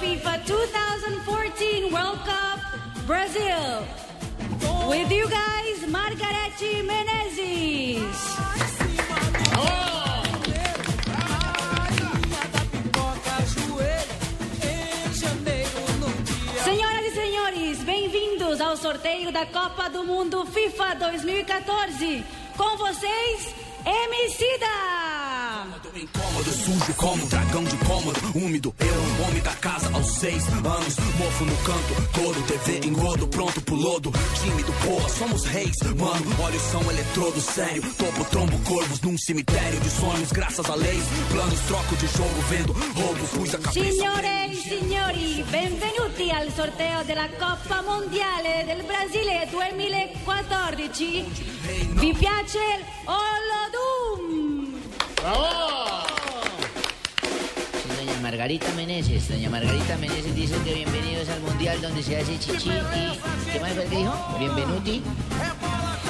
FIFA 2014 World Cup Brazil. With you guys, Margarete Menezes. Senhores, bem-vindos ao sorteio da Copa do Mundo FIFA 2014. Com vocês, Emicida! Incômodo, sujo como dragão de cômodo Úmido, eu homem da casa aos seis anos Mofo no canto, todo TV engodo Pronto pro lodo, tímido, porra, somos reis Mano, olhos são eletrodo sério Topo, trombo, corvos num cemitério de sonhos Graças a leis, planos, troco de jogo Vendo roubo, pus a cabeça Signore e signori, benvenuti al sorteo della Coppa Mondiale del Brasile 2014. Vi piace Olodum? Sí, Doña Margarita Meneses, doña Margarita Meneses dice que bienvenidos al mundial donde se hace chichi ¿qué más fue que dijo? Bienvenuti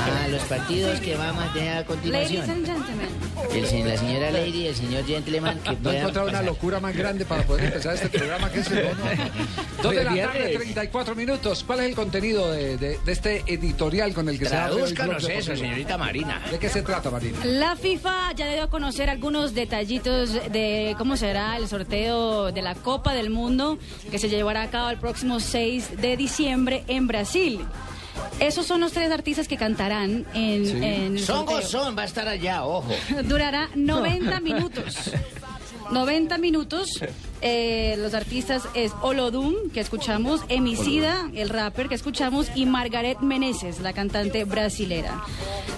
a los partidos que vamos a tener a Ladies continuación. and gentlemen. El, se- la señora Lady y el señor Gentleman que No he puedan encontrado una pasar. locura más grande para poder empezar este programa que es el Dos de la tarde, 34 minutos. ¿Cuál es el contenido de, de- de este editorial con el que se abre Tradúzcanos Blog eso, Deportivo? señorita Marina. ¿De qué se trata, Marina? La FIFA ya dio a conocer algunos detallitos de cómo será el sorteo de la Copa del Mundo que se llevará a cabo el próximo 6 de diciembre en Brasil. Esos son los tres artistas que cantarán en, en el Son sorteo. Gozón va a estar allá, ojo. Durará 90 minutos. 90 minutos. Eh, los artistas es Olodum, que escuchamos, Emicida, el rapper que escuchamos, y Margaret Meneses, la cantante brasilera.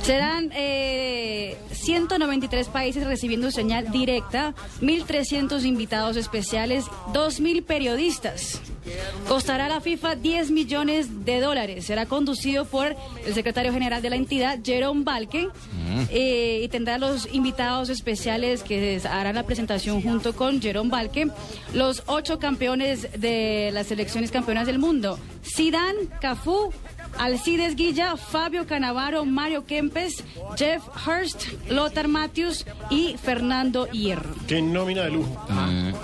Serán eh, 193 países recibiendo señal directa, 1.300 invitados especiales, 2.000 periodistas. Costará a la FIFA 10 millones de dólares. Será conducido por el secretario general de la entidad, Jerome Balke, eh, y tendrá los invitados especiales que harán la presentación junto con Jerome Balke, los ocho campeones de las selecciones campeonas del mundo, Zidane, Cafú, Alcides Guilla, Fabio Canavaro, Mario Kempes, Jeff Hurst, Lothar Matthews y Fernando Hierro. Qué nómina de lujo.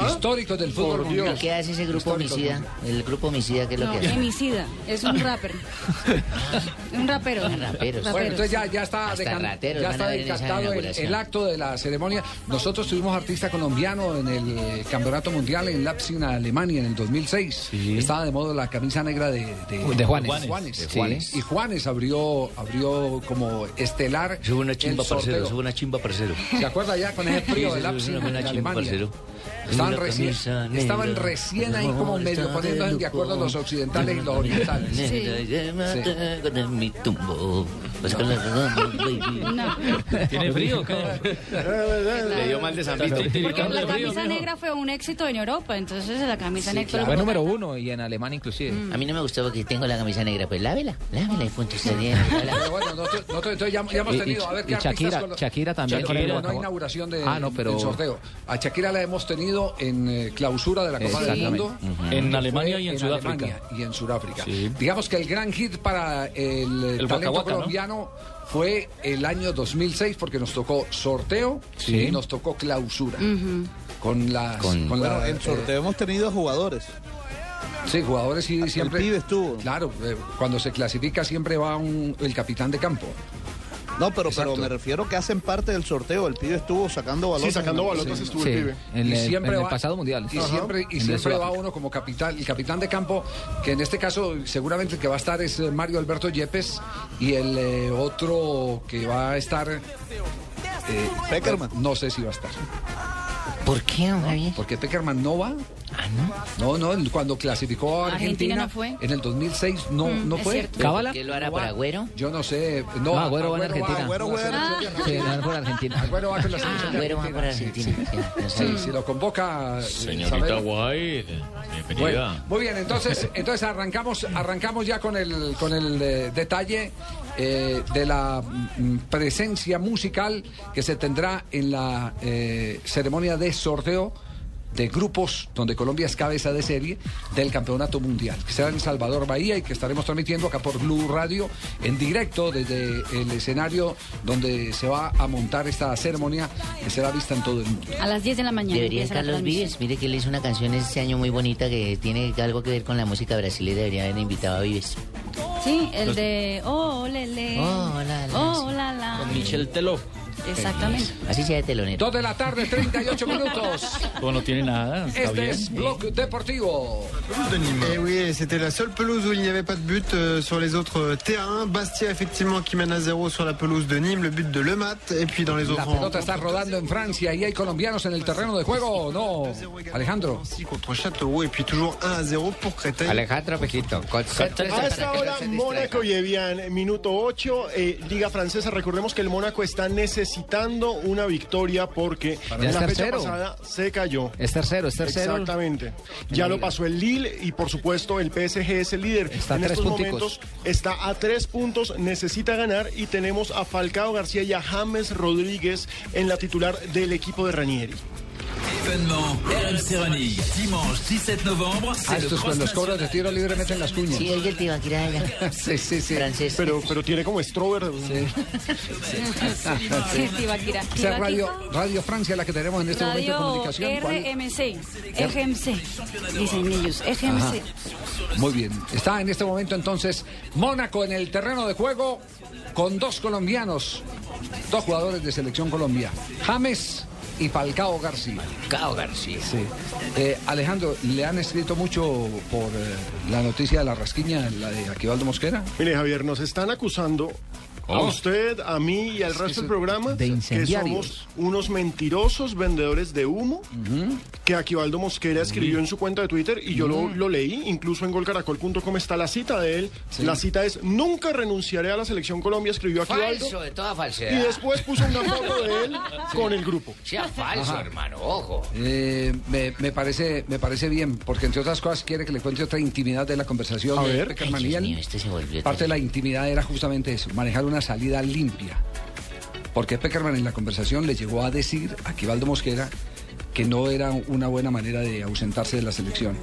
Histórico del fútbol Por mundial. ¿Y qué hace ese grupo Histórico del homicida? El grupo homicida, ¿qué es lo No, que hace? Emicida, es un rapper. un rapero. Raperos. Bueno, entonces ya, ya está, decan- rateros ya está decantado el, acto de la ceremonia. Nosotros tuvimos artista colombiano en el eh, Campeonato Mundial en Leipzig, Alemania, en el 2006. Estaba de moda la camisa negra de, de, De Juanes. Juanes. De Sí. Juanes. Y Juanes abrió, abrió como estelar. Subo una chimba, parcero, subo una chimba, parcero. ¿Se acuerda ya con ese frío Sí, de sí, sí, Leipzig, una chimba, parcero. Estaban recién, estaban recién ahí como medio poniendo de acuerdo los occidentales y los orientales. Tumbo. Pues ¿Tiene frío? ¿Qué? Le dio mal de Zambito. porque la camisa negra fue un éxito en Europa, entonces la camisa negra... Fue número uno y en Alemania inclusive. A mí no me gustó porque tengo la camisa negra. Pues lávela, lávela y punto. Pero bueno, nosotros, ya, ya hemos tenido, a ver qué y artistas Shakira- con- Shakira también. Shakira, no, no inauguración de, Ah, no, pero- del sorteo. A Shakira la hemos tenido en eh, clausura de la Copa del. Mundo. En que Alemania y en Sudáfrica. Alemania y en Sudáfrica. Sí. Digamos que el gran hit para el, eh, El talento Waka Waka, ¿no? colombiano fue el año 2006 porque nos tocó sorteo Sí. y nos tocó clausura. Con las... Con- con la, en eh, sorteo hemos tenido jugadores. Sí, jugadores sí siempre. pibe estuvo. Claro, eh, cuando se clasifica siempre va un- el capitán de campo. No, pero, pero me refiero que hacen parte del sorteo. El pibe estuvo sacando balotas. Sí, sacando sí. estuvo Sí, el pibe. en Y el, siempre en el pasado mundial. Y siempre, y siempre va uno como capitán, el capitán de campo, que en este caso seguramente el que va a estar es eh, Mario Alberto Yepes y el eh, otro que va a estar... eh, Peckerman. No sé si va a estar. ¿Por qué, Javier? Porque Peckerman no va. Ah, no. No, no, cuando clasificó a Argentina Argentina, no fue. en el 2006 no, Mm, no fue. ¿Cábala? ¿Qué lo hará No por. Agüero? Yo no sé. No, No, Agüero va en Argentina. Agüero selección de Sí, Argentina. van por Argentina. Agüero va con la Ah, selección Agüero va por Argentina, sí, no Sí, sabía. si lo convoca. eh, Señorita Isabel. White, bienvenida. Bueno, muy bien, entonces, entonces arrancamos, arrancamos ya con el, con el eh, detalle eh, de la mm, presencia musical que se tendrá en la eh, ceremonia de sorteo de grupos donde Colombia es cabeza de serie del campeonato mundial, que será en Salvador Bahía y que estaremos transmitiendo acá por Blue Radio en directo desde el escenario donde se va a montar esta ceremonia que será vista en todo el mundo. A las 10 de la mañana. Debería empieza la estar los transmisión. Vives. Mire que él hizo una canción este año muy bonita que tiene algo que ver con la música brasileña. Debería haber invitado a Vives. Sí, el de Oh, lele. Oh, la, la, Oh, la, la. Michel Teló. Exactamente. Así sea de telonero. Dos de la tarde, 38 minutos. Pues no tiene nada, está Este bien. es Blog Deportivo. Et oui, c'était la seule pelouse où il n'y avait pas de but euh, sur les autres euh, terrains. Bastia, effectivement, qui mène à zéro sur la pelouse de Nîmes, le but de Lemat. Et puis dans les La autres pelota está rodando en Francia y hay colombianos en el terreno de juego, ¿o ¿no? Alejandro. contre Châteauroux. Et puis toujours 1 à 0 pour Créteil. Alejandro Pejito. A esta hora, Mónaco y Evian, minuto 8, eh, Liga Francesa. Recordemos que el Mónaco está necesitando una victoria porque en la fecha tercero. pasada se cayó. Es tercero, es tercero. Exactamente. Ya lo pasó el Lille y por supuesto el PSG es el líder. Está en estos punticos. momentos está a tres puntos, necesita ganar y tenemos a Falcao García y a James Rodríguez en la titular del equipo de Ranieri. Événement RMC Running, dimanche 17 novembre, Ah, estos cross cuando los cobros de tiro libre meten las cuñas. Sí, oiga el Tibaquira allá. Sí, sí, sí. Francés. Pero, pero tiene como Strober. Sí, Tibaquira. Esa es Radio, Radio Francia la que tenemos en este momento de comunicación. ¿Cuál? RMC. RMC. Dicen ellos. RMC. Muy bien. Está en este momento entonces Mónaco en el terreno de juego con dos colombianos, dos jugadores de selección Colombia, James y Falcao García. Cao García. Sí. Eh, Alejandro, ¿le han escrito mucho por eh, la noticia de la rasquiña, la de Aquivaldo Mosquera? Mire, Javier, nos están acusando a Oh. usted, a mí y al resto del programa de que somos unos mentirosos vendedores de humo que Aquivaldo Mosquera escribió en su cuenta de Twitter y yo lo, lo leí, incluso en golcaracol.com está la cita de él. La cita es, nunca renunciaré a la selección Colombia, escribió Aquivaldo. Falso, de toda Y falsedad. después puso una foto de él con el grupo. Sea falso, hermano, ojo. Eh, me, me parece, me parece bien, porque entre otras cosas quiere que le cuente otra intimidad de la conversación A ver. Ay, y mío, este se volvió Parte de la intimidad era justamente eso, manejar una salida limpia. Porque Peckerman en la conversación le llegó a decir a Aquivaldo Mosquera que no era una buena manera de ausentarse de la selección.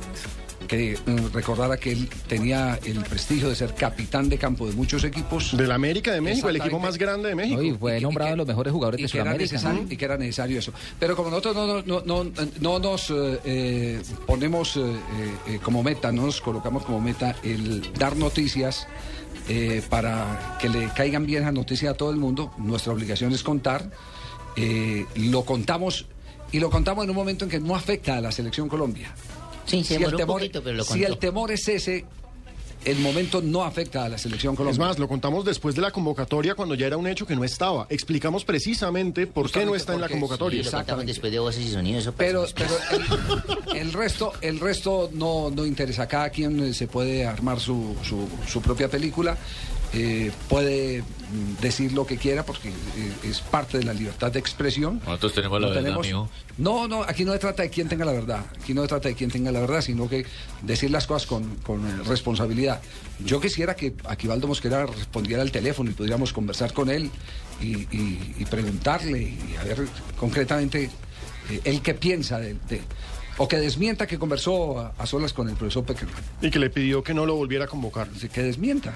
Que mm, recordara que él tenía el prestigio de ser capitán de campo de muchos equipos. Del América de México, el equipo más grande de México. No, y fue nombrado de los mejores jugadores de Sudamérica. y que era necesario eso. Pero como nosotros no, no, no, no, no nos eh, eh, ponemos eh, eh, como meta, no nos colocamos como meta el dar noticias eh, para que le caigan bien las noticias a todo el mundo, nuestra obligación es contar. eh, lo contamos y lo contamos en un momento en que no afecta a la selección Colombia. Sí, se Si el, un temor, poquito, pero lo si contó. el temor es ese, el momento no afecta a la selección Es Colombia. más, lo contamos después de la convocatoria cuando ya era un hecho que no estaba. Explicamos precisamente por qué no está en la convocatoria. Exactamente. después de voces y sonidos. Pero, pero el, el resto, el resto no, no interesa. Cada quien eh, se puede armar su, su, su propia película. Eh, puede mm, decir lo que quiera porque eh, es parte de la libertad de expresión. Nosotros tenemos la No verdad, tenemos- amigo. No, no, aquí no se trata de quién tenga la verdad. Aquí no se trata de quién tenga la verdad, sino que decir las cosas con, con, eh, responsabilidad. Yo quisiera que Aquivaldo Mosquera respondiera al teléfono y pudiéramos conversar con él y, y- y preguntarle y a ver concretamente eh, él qué piensa de, de- O que desmienta que conversó a, a solas con el profesor Peckerman. Y que le pidió que no lo volviera a convocar. Que desmienta.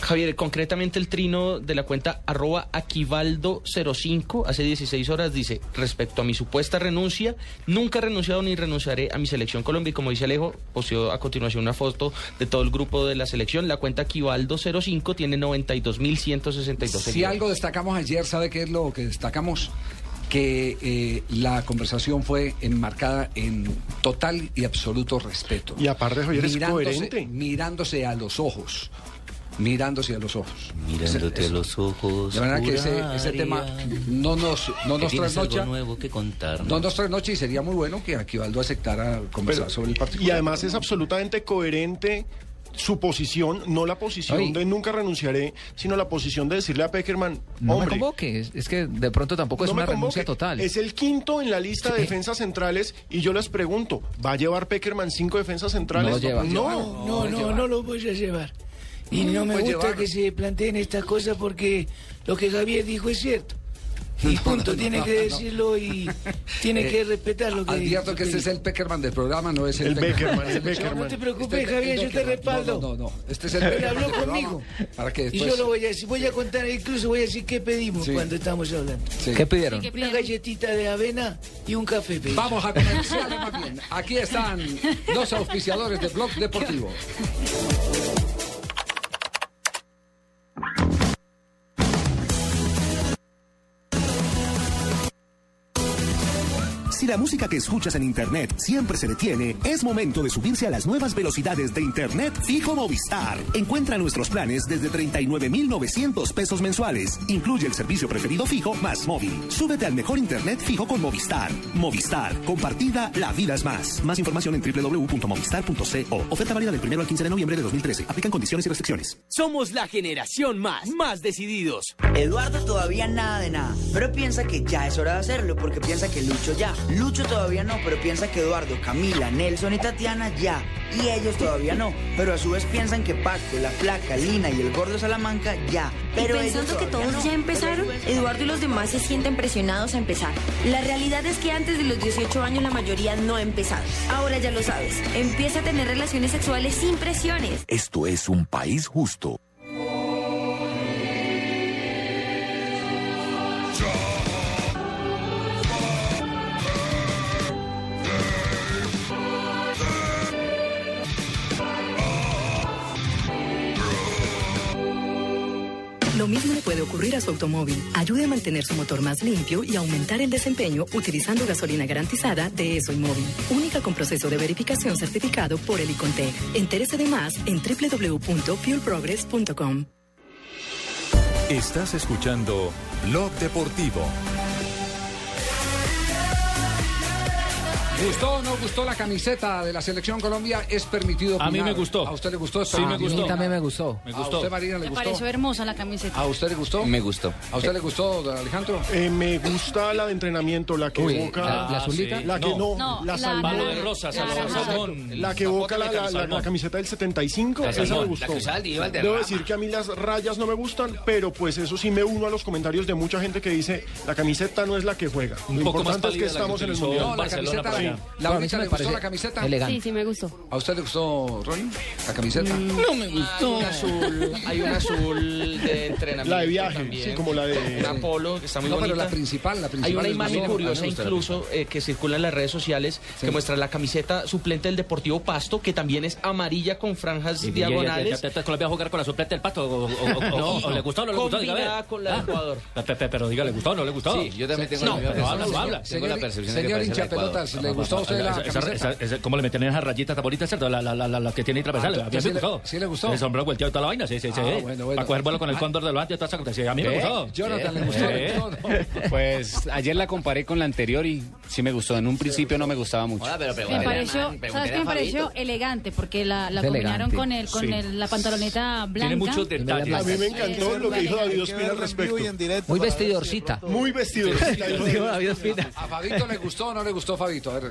Javier, concretamente el trino de la cuenta arroba Aquivaldo05 hace 16 horas dice, respecto a mi supuesta renuncia, nunca he renunciado ni renunciaré a mi selección Colombia. Y como dice Alejo, posteó a continuación una foto de todo el grupo de la selección. La cuenta Aquivaldo05 tiene 92.162 Si algo destacamos ayer, ¿sabe qué es lo que destacamos? Que eh, la conversación fue enmarcada en total y absoluto respeto. Y aparte, Javier, es coherente. Mirándose a los ojos. Mirándose a los ojos. Mirándote a los ojos. De manera que ese, ese tema no nos, no nos algo trasnocha. nuevo que contar. No nos trasnocha y sería muy bueno que Aquivaldo aceptara conversar Pero- sobre el partido. y además es absolutamente coherente su posición, no la posición Ay. de nunca renunciaré, sino la posición de decirle a Peckerman, No me hombre, convoque, es, es que de pronto tampoco es no me una renuncia convoque. total. Es el quinto en la lista de defensas centrales y yo les pregunto, ¿va a llevar Peckerman cinco defensas centrales? No lleva. No, No, no, no lo voy a llevar. Y No, me gusta llevar. que se planteen estas cosas porque lo que Javier dijo es cierto. Y punto, tiene que decirlo y tiene que respetar lo que Advierto que este es el Peckerman del programa, no es el, El Beckerman, el Beckerman. No te preocupes, Este es Javier, yo te respaldo. No, no, no, Este es el Él Beckerman habló conmigo. Para que Y yo lo voy a decir, voy a contar, incluso voy a decir qué pedimos Sí. cuando estamos hablando. Sí. ¿Qué pidieron? Una galletita de avena y un café. pedimos. Vamos a comerciales más bien. Aquí están los auspiciadores de Blog Deportivo. Si la música que escuchas en Internet siempre se detiene, es momento de subirse a las nuevas velocidades de Internet fijo Movistar. Encuentra nuestros planes desde 39,900 pesos mensuales. Incluye el servicio preferido fijo más móvil. Súbete al mejor Internet fijo con Movistar. Movistar. Compartida, la vida es más. Más información en www.movistar.co. Oferta válida del 1 al 15 de noviembre de 2013. Aplican condiciones y restricciones. Somos la generación más, más decididos. Eduardo todavía nada de nada, pero piensa que ya es hora de hacerlo porque piensa que Lucho ya. Lucho todavía no, pero piensa que Eduardo, Camila, Nelson y Tatiana ya. Y ellos todavía no, pero a su vez piensan que Paco, la Flaca, Lina y el Gordo Salamanca ya. Pero y pensando que todos no. ya empezaron, Eduardo y los demás se sienten presionados a empezar. La realidad es que antes de los 18 años la mayoría no ha empezado. Ahora ya lo sabes, empieza a tener relaciones sexuales sin presiones. Esto es un país justo. Ocurrir a su automóvil. Ayude a mantener su motor más limpio y aumentar el desempeño utilizando gasolina garantizada de ESO y Móvil. Única con proceso de verificación certificado por el Icontec. Entérese de más en www.fuelprogress.com. Estás escuchando Blog Deportivo. ¿Gustó o no gustó la camiseta de la Selección Colombia? Es permitido A mí opinar. me gustó. ¿A usted le gustó? Sí, me Ah, gustó. A mí también me gustó. Me ¿A gustó. usted, Marina, le Me gustó? pareció hermosa la camiseta. ¿A usted le gustó? Me gustó. ¿A usted le gustó, don Alejandro? Eh, me gusta la de entrenamiento, la que Uy, evoca... ¿la- la azulita? La que no, No, la salmón. De rosa, La salmón, naranja. salmón. La que evoca la, la- la- la camiseta del 75, La esa me gustó. Debo decir que a mí las rayas no me gustan, pero pues eso sí me uno a los comentarios de mucha gente que dice la camiseta no es la que juega. Lo importante es que estamos en el mundial. No, la camiseta, para sí. allá. ¿La Bueno, a mí única sí me le gustó la camiseta? elegante. Sí, sí me gustó. ¿A usted le gustó, Ronnie? ¿La camiseta? No me gustó. Hay un azul, hay un azul de entrenamiento La de viaje, también. sí, como la de- Una polo que está muy No, pero bonita. la principal, la Hay principal una les imagen curiosa incluso eh, que circula en las redes sociales que muestra la camiseta suplente del Deportivo Pasto, que también es amarilla con franjas Y- diagonales. y- y- Colombia va a jugar con la suplente del pasto. O, o- o- o- o- o le gustó o no le gustó? Diga, con la de Ah. Ecuador. Pe- pe- Pero diga, ¿le gustó o no le gustó? Sí, yo también tengo no, la misma pero habla, percepción. habla. Tengo la Señor- percepción de que hinchapelotas, Ecuador. ¿le gustó a usted la Esa- esa- ¿Cómo le meten esas rayitas tan bonitas, cierto? La, la, la, la, la que tiene ahí transversales. Ah, a mí ¿sí me le- gustó. sí le gustó? El sombrero volteado y toda la vaina, sí, sí, sí. Ah, bueno, bueno. Para coger vuelo con el cóndor delante y toda esa cosa. Sí, a mí me ¿Qué? gustó. Jonathan, ¿le Eh. gustó? No. Pues ayer la comparé con la anterior y sí me gustó. En un principio no me gustaba mucho. Hola, pero Me a pareció, ¿sabes qué a me pareció? Elegante, porque la, la combinaron con el con Sí. el, la pantaloneta blanca. Tiene muchos detalles. A mí me encantó lo que dijo David Ospina al respecto. Muy vestidorcita. Muy vestidorcita. ¿A Fabito le gustó o no le gustó, Fabito? A ver,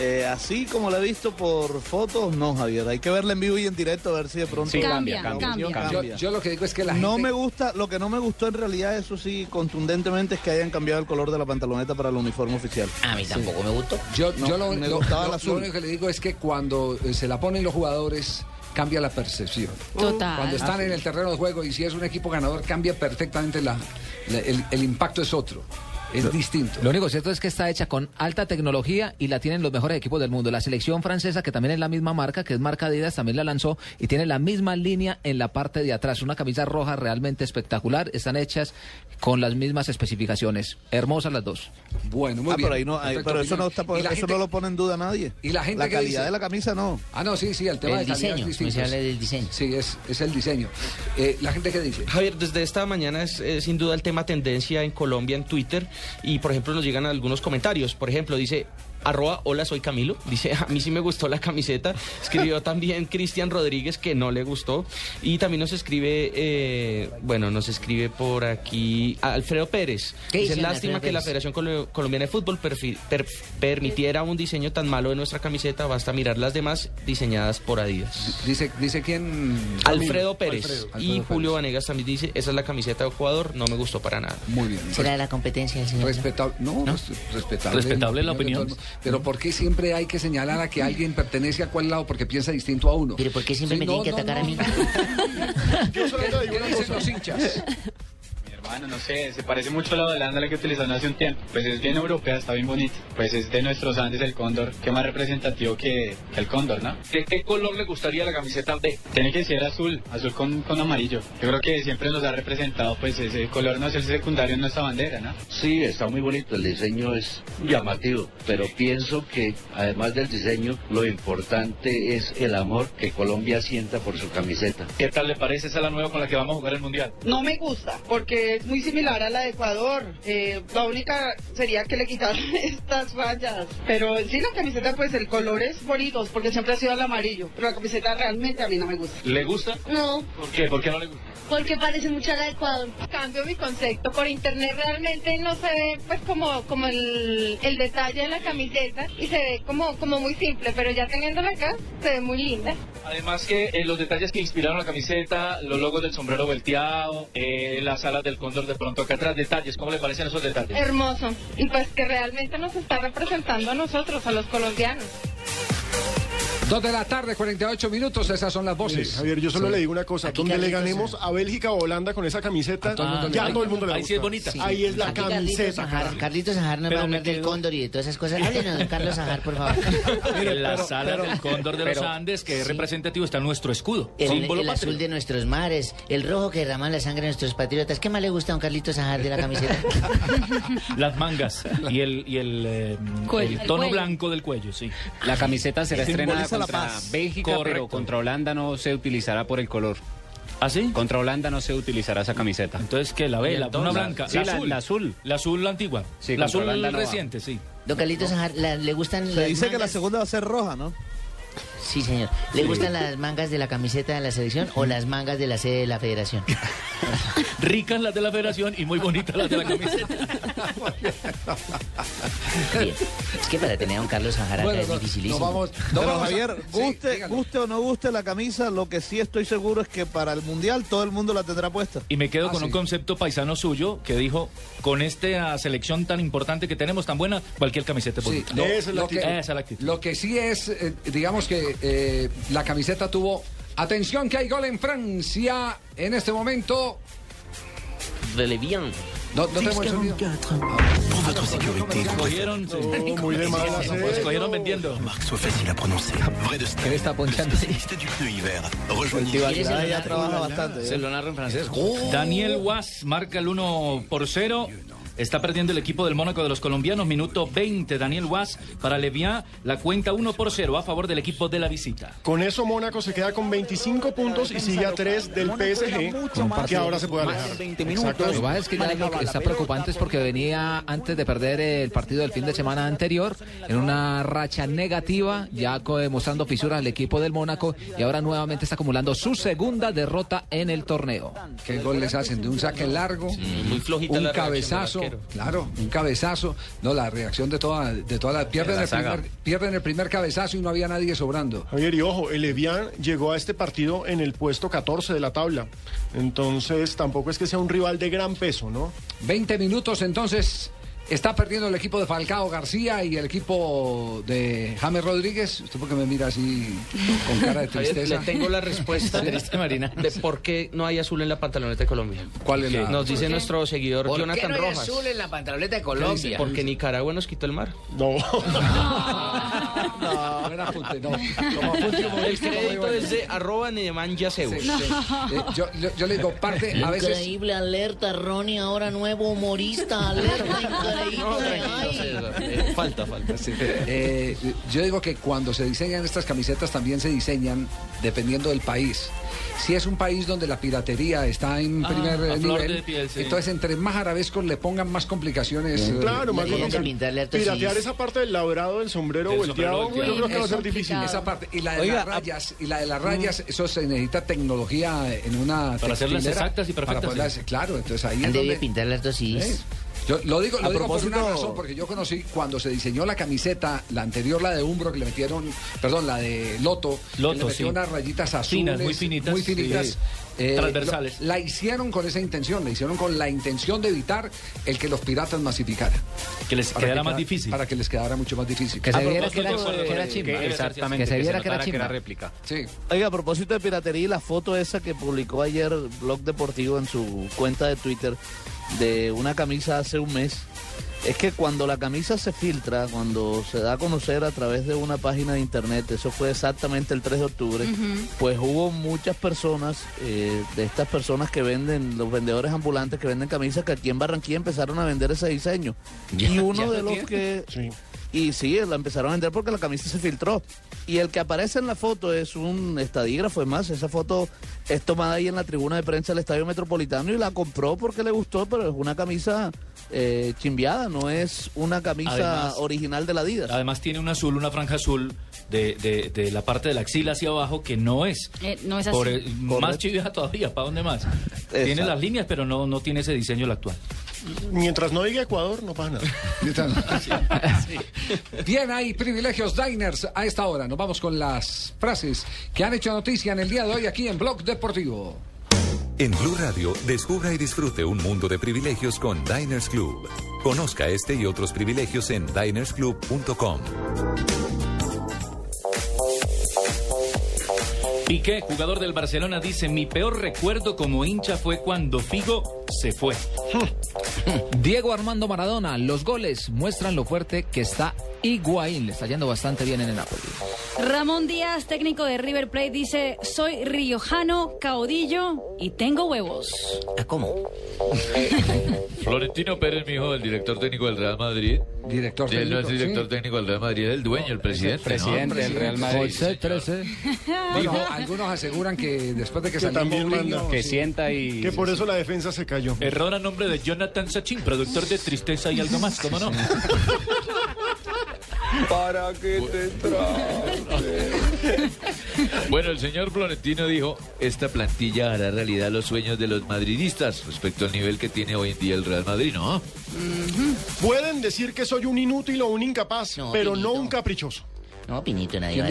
Eh, así como la he visto por fotos, no, Javier. Hay que verla en vivo y en directo a ver si de pronto Sí, cambia, Cambia, cambia. cambia. Yo- yo lo que digo es que la no gente- me gusta, lo que no me gustó en realidad, eso sí, contundentemente es que hayan cambiado el color de la pantaloneta para el uniforme oficial. A mí tampoco me gustó. Yo, No, yo lo, me lo- gustaba lo- el azul. lo único que le digo es que cuando eh, se la ponen los jugadores cambia la percepción. Total. Cuando están en el terreno de juego y si es un equipo ganador cambia perfectamente la, la- el, el impacto es otro, es distinto. Lo único cierto es que está hecha con alta tecnología y la tienen los mejores equipos del mundo. La selección francesa, que también es la misma marca, que es marca Adidas, también la lanzó y tiene la misma línea en la parte de atrás. Una camisa roja realmente espectacular. Están hechas con las mismas especificaciones. Hermosas las dos. Bueno, ah, pero, ahí no, ahí- pero eso, no, está, eso no lo pone en duda nadie. ¿Y la gente La calidad dice? de la camisa no. Ah, no, sí, sí, el tema El de diseño, es del diseño. Sí, es, es el diseño. Eh, ¿La gente qué dice? Javier, desde esta mañana es eh, sin duda el tema tendencia en Colombia en Twitter y por ejemplo nos llegan algunos comentarios. Por ejemplo, dice arroba hola soy Camilo, dice a mí sí me gustó la camiseta. Escribió también Cristian Rodríguez que no le gustó y también nos escribe, eh, bueno, nos escribe por aquí Alfredo Pérez. ¿Qué Dice lástima Alfredo que la? Federación Colo- Colombiana de Fútbol per- permitiera un diseño tan malo de nuestra camiseta, basta mirar las demás diseñadas por Adidas. Dice, dice quién. Alfredo Pérez Alfredo. y Alfredo Julio Vanegas también dice, esa es la camiseta de jugador, no me gustó para nada. Muy bien. ¿Será de la competencia el señor? Respetable, no, res- respetable. Respetable la opinión. Pero ¿por qué siempre hay que señalar a que alguien pertenece a cuál lado porque piensa distinto a uno? Pero ¿por qué siempre Sí, me no, tienen que no, atacar no. a mí? Yo solo digo una cosa. los hinchas? Hermano, no sé, se parece mucho a la holanda la que utilizaron hace un tiempo. Pues es bien europea, está bien bonita. Pues es de nuestros Andes el cóndor, qué más representativo que, que el cóndor, ¿no? ¿De qué color le gustaría la camiseta B? Tiene que ser azul, azul con, con amarillo. Yo creo que siempre nos ha representado, pues ese color no es el secundario en nuestra bandera, ¿no? Sí, está muy bonito, el diseño es llamativo, pero pienso que además del diseño, lo importante es el amor que Colombia sienta por su camiseta. ¿Qué tal le parece? Esa es la nueva con la que vamos a jugar el Mundial. No me gusta, porque es muy similar a la de Ecuador. Eh, la única sería que le quitaran estas rayas. Pero sí, la camiseta, pues el color es bonito, porque siempre ha sido el amarillo. Pero la camiseta realmente a mí no me gusta. ¿Le gusta? No, ¿Por qué? ¿Por qué no le gusta? Porque parece mucho a la de Ecuador. Cambio mi concepto. Por internet realmente no se ve, pues, como, como el, el detalle de la camiseta y se ve como, como muy simple. Pero ya teniéndola acá, se ve muy linda. Además que eh, los detalles que inspiraron la camiseta, los logos del sombrero volteado, eh, las alas del cóndor de pronto acá atrás, detalles, ¿cómo le parecen esos detalles? Hermoso. Y pues que realmente nos está representando a nosotros, a los colombianos. Dos de la tarde, 48 minutos, esas son las voces. Mire, Javier, yo solo Sí. le digo una cosa. Aquí Donde le Carlitos, ganemos a Bélgica o Holanda con esa camiseta, todo el mundo le ya todo el mundo le Ahí sí es bonita. Ahí es la Aquí Carlitos camiseta, carajo. Carlitos Ajar nos va a hablar del cóndor y de todas esas cosas. Háblenos, Carlos Ajar, por favor. en la pero- sala pero- del cóndor de los Andes, que es sí. representativo, está nuestro escudo. El, símbolo el azul de nuestros mares, el rojo que derrama la sangre de nuestros patriotas. ¿Qué más le gusta a don Carlitos Ajar de la camiseta? Las mangas y el, y el, eh, el tono cuello. blanco del cuello, sí. La camiseta será estrenada Simboliza la contra paz. Bélgica, pero Correcto. contra Holanda no se utilizará por el color. ¿Ah, sí? Contra Holanda no se utilizará esa camiseta. Entonces, ¿qué? La ¿Y B, la, entonces? una blanca. Sí, la, azul. la azul. La azul la antigua. Sí, la contra azul Holanda no va. reciente, sí. Don Carlitos la- ¿le gustan Se las dice que la segunda va a ser roja, ¿no? Sí, señor. ¿Le gustan las mangas de la camiseta de la selección o las mangas de la sede de la federación? Ricas las de la federación y muy bonitas las de la camiseta. Bien. Es que para tener a don Carlos Ajar acá Bueno, es no- dificilísimo. no vamos- Pero vamos a- Javier, guste, guste o no guste la camisa, lo que sí estoy seguro es que para el Mundial todo el mundo la tendrá puesta. Y me quedo Ah, con sí. un concepto paisano suyo que dijo, con esta selección tan importante que tenemos, tan buena, cualquier camiseta es Sí, bonita. lo, Esa lo que, Esa es la actitud. lo que sí es, eh, digamos que eh, la camiseta tuvo. Atención que hay gol en Francia en este momento. Relevian. No, no tenemos el sonido. Pour votre sécurité, Escogieron, muy de mala Sí, sed. escogieron vendiendo. marque soit facile à prononcer. Vrai de ¿Qué le está ponchando? spécialiste du pneu hiver. Rejoignez Tibaquirá ya trabaja bastante. Se ¿eh? lo narro en francés. Daniel Was marca el 1 por 0. Está perdiendo el equipo del Mónaco de los colombianos. Minuto 20. Daniel Was para Levian. La cuenta 1 por 0 a favor del equipo de la visita. Con eso Mónaco se queda con 25 puntos y sigue a 3 del PSG, que ahora se puede alejar. Lo que es que ya lo que está preocupante es porque venía antes de perder el partido del fin de semana anterior en una racha negativa, ya demostrando fisuras al equipo del Mónaco y ahora nuevamente está acumulando su segunda derrota en el torneo. ¿Qué gol les hacen? De un saque largo, muy flojita un la cabezazo. Claro, un cabezazo. No, la reacción de toda, de toda la. Pierden, la el primer, pierden el primer cabezazo y no había nadie sobrando. Javier, y ojo, el Evian llegó a este partido en el puesto 14 de la tabla. Entonces, tampoco es que sea un rival de gran peso, ¿no? 20 minutos entonces. Está perdiendo el equipo de Falcao García y el equipo de James Rodríguez. ¿Usted por qué me mira así con cara de tristeza? le tengo la respuesta Triste, Marina. de por qué no hay azul en la pantaloneta de Colombia. ¿Cuál es la- Nos dice qué? nuestro seguidor ¿Por qué Jonathan no hay Rojas. azul en la pantaloneta de Colombia? Porque Nicaragua nos quitó el mar. No. No, era apunte, no. Como apunte El crédito bueno. es de arroba Yaceus. Sí, sí. Eh, yo, yo- yo le digo, parte, a veces... Increíble alerta, Ronnie, ahora nuevo humorista, alerta increíble. Eh, Falta, falta. Eh, yo digo que cuando se diseñan estas camisetas también se diseñan dependiendo del país. Si es un país donde la piratería está en Ah, primer nivel, de piel, sí. entonces entre más arabescos le pongan más complicaciones. Claro, más hartos Piratear esa parte del labrado del sombrero volteado, yo creo que va a ser difícil. esa parte y la de Oiga, las rayas y la de las rayas eso se necesita tecnología en una Para hacerlas exactas y para perfectas, poderlas- sí. claro entonces ahí es Han debido donde pintarle hartos sis. ¿Eh? Yo lo digo, lo A digo por una propósito- razón, porque yo conocí cuando se diseñó la camiseta, la anterior, la de Umbro, que le metieron, perdón, la de Loto, que Loto, le metió sí. unas rayitas azules, Finas, muy finitas, muy finitas, sí. eh, Transversales. lo- la hicieron con esa intención, la hicieron con la intención de evitar el que los piratas masificaran. Que les quedara que más queda- difícil. Para que les quedara mucho más difícil. Que se viera que era, propósito que que- chimba. Exactamente. Que se viera que era chimba. réplica. Sí. Oiga, a propósito de piratería y la foto esa que publicó ayer Blog Deportivo en su cuenta de Twitter de una camisa hace un mes, es que cuando la camisa se filtra, cuando se da a conocer a través de una página de internet, eso fue exactamente el 3 de octubre, pues hubo muchas personas, eh, de estas personas que venden, los vendedores ambulantes que venden camisas, que aquí en Barranquilla empezaron a vender ese diseño. Ya- y uno de lo los que... Sí. Y sí, la empezaron a vender porque la camisa se filtró. Y el que aparece en la foto es un estadígrafo, es más, esa foto es tomada ahí en la tribuna de prensa del Estadio Metropolitano y la compró porque le gustó, pero es una camisa eh, chimbiada, no es una camisa Además- original de la Adidas. Además tiene un azul, una franja azul de, de- de la parte de la axila hacia abajo que no es. Eh, no es así. Por, el- más chivia todavía, ¿para dónde más? Tiene las líneas, pero no, no tiene ese diseño el actual. Mientras no diga Ecuador, no pasa nada. Bien, hay privilegios diners a esta hora. Nos vamos con las frases que han hecho noticia en el día de hoy aquí en Blog Deportivo. En Blue Radio, descubra y disfrute un mundo de privilegios con Diners Club. Conozca este y otros privilegios en dinersclub.com. Piqué, jugador del Barcelona, dice, mi peor recuerdo como hincha fue cuando Figo se fue. Diego Armando Maradona, los goles muestran lo fuerte que está Higuaín. Le está yendo bastante bien en el Napoli. Ramón Díaz, técnico de River Plate, dice, soy riojano, caudillo y tengo huevos. ¿Cómo? Florentino Pérez, mi hijo, el director técnico del Real Madrid. Director Él no es técnico, director sí. técnico del Real Madrid, es el dueño, el presidente. presidente ¿no? del Real Madrid. Sí, señor. Bueno, algunos aseguran que después de que, Que salió también Mourinho. Que sí. sienta y... Que por eso la defensa se cayó. Error a nombre de Jonathan Sachin, productor de Tristeza y algo más, ¿cómo no? ¿Para qué te Bueno, el señor Florentino dijo, esta plantilla hará realidad los sueños de los madridistas respecto al nivel que tiene hoy en día el Real Madrid, ¿no? Pueden decir que soy un inútil o un incapaz, No, pero no un caprichoso. No, Pinito, nadie.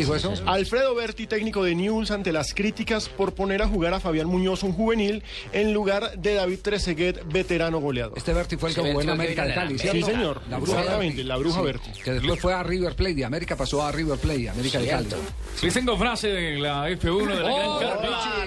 Alfredo Berti, técnico de Newell's, ante las críticas por poner a jugar a Fabián Muñoz, un juvenil, en lugar de David Trezeguet, veterano goleador. Este Berti fue el que jugó en América de Cali, ¿cierto? Sí, señor. La bruja Exactamente, Berti. la bruja Berti. Que después fue a River Plate, de América pasó a River Plate, América de Cali. Sí, tengo frase de la F1 de la Oh, Gran hola,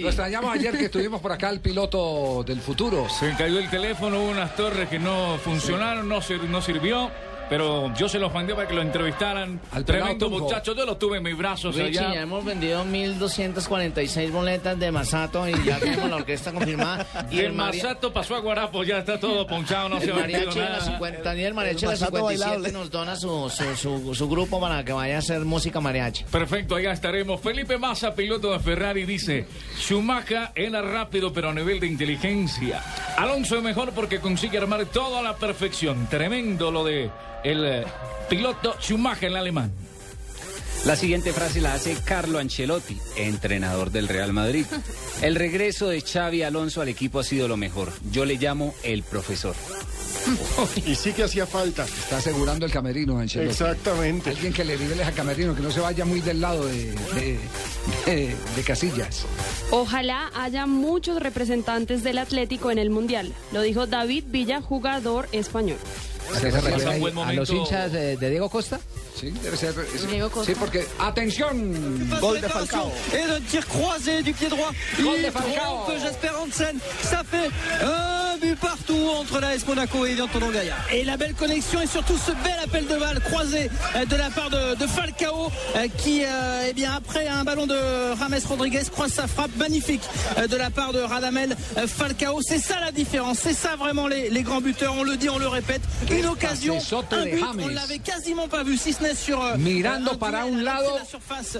Lo extrañamos ayer que estuvimos por acá el piloto del futuro. Se cayó el teléfono, hubo unas torres que no funcionaron, no, sir- no sirvió. Pero yo se los mandé para que lo entrevistaran. Al Tremendo muchacho, yo lo tuve en mis brazos Richie, allá. ya hemos vendido 1.246 boletas de Masato y ya tenemos la orquesta confirmada. Y el Masato pasó a Guarapo, ya está todo ponchado, no se El la nada. 50, Daniel Mariachi de la El Masato 57 bailable. nos dona su, su, su, su grupo para que vaya a hacer música mariachi. Perfecto, allá estaremos. Felipe Massa, piloto de Ferrari, dice: Schumacher era rápido, pero a nivel de inteligencia. Alonso es mejor porque consigue armar todo a la perfección. Tremendo lo de el eh, piloto Schumacher, el alemán. La siguiente frase la hace Carlo Ancelotti, entrenador del Real Madrid. El regreso de Xavi Alonso al equipo ha sido lo mejor. Yo le llamo el profesor. Y sí que hacía falta. Está asegurando el camerino, Ancelotti. Exactamente. Alguien que le revele a camerino, que no se vaya muy del lado de, de- de- de Casillas. Ojalá haya muchos representantes del Atlético en el Mundial. Lo dijo David Villa, jugador español. ¿A qué se refiere ahí? ¿A los hinchas de, de Diego Costa? Sí, debe ser. Diego Costa. Sí, porque. ¡Atención! Gol de Falcao. Et le tir croisé du pied droit. Gol de Falcao. Jasper Hansen. Ça fait un but partout entre l'AS Monaco et Gaillard. Et la belle connexion et surtout ce bel appel de balle croisé euh, de la part de, de Falcao euh, qui, euh, eh bien, après un ballon de Rames Rodriguez, croise sa frappe magnifique de la part de Radamel Falcao. C'est ça la différence. C'est ça vraiment les, les grands buteurs. On le dit, on le répète. Une occasion, cabezote un de but. James. On l'avait quasiment pas vu, si ce n'est sur. Mirando un para un lado, la surface,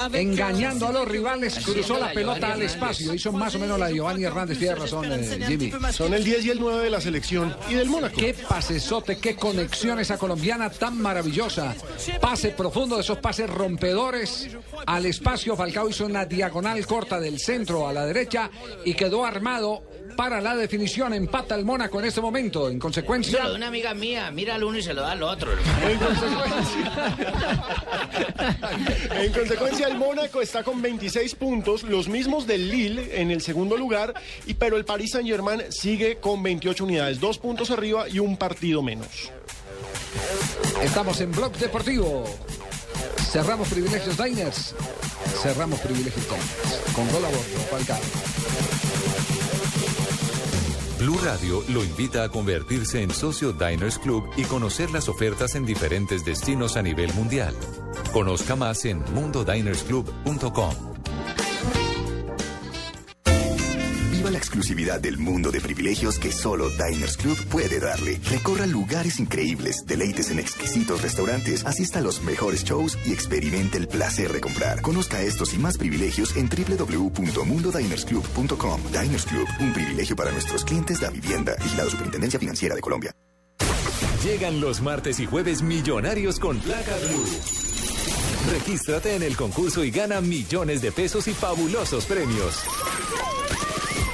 avec, Engañando a los rivales, Así cruzó la la pelota al espacio. Hizo más o menos la de Giovanni Hernández. Tiene razón, eh, Jimmy. Son el 10 y el 9 de la selección y del Mónaco. Qué pasesote, qué conexión esa colombiana tan maravillosa. Pase profundo de esos pases rompedores al espacio. Falcao hizo una diagonal corta del centro a la derecha y quedó armado para la definición. Empata el Mónaco en este momento. En Se consecuencia, una amiga mía, mira al uno y se lo da al otro. En consecuencia, en consecuencia, el Mónaco está con 26 puntos, los mismos del Lille en el segundo lugar, y pero el Paris Saint Germain sigue con 28 unidades, dos puntos arriba y un partido menos. estamos en Blog Deportivo. Cerramos privilegios Diners. Cerramos privilegios Diners. Con gol a bordo, Falcao. Blue Radio lo invita a convertirse en socio Diners Club y conocer las ofertas en diferentes destinos a nivel mundial. Conozca más en mundodinersclub.com. la exclusividad del mundo de privilegios que solo Diners Club puede darle. Recorra lugares increíbles, deleites en exquisitos restaurantes, asista a los mejores shows y experimente el placer de comprar. Conozca estos y más privilegios en www.mundodinersclub.com. Diners Club, un privilegio para nuestros clientes de vivienda. Vigilado Superintendencia Financiera de Colombia. Llegan los martes y jueves millonarios con placa blue. Regístrate en el concurso y gana millones de pesos y fabulosos premios.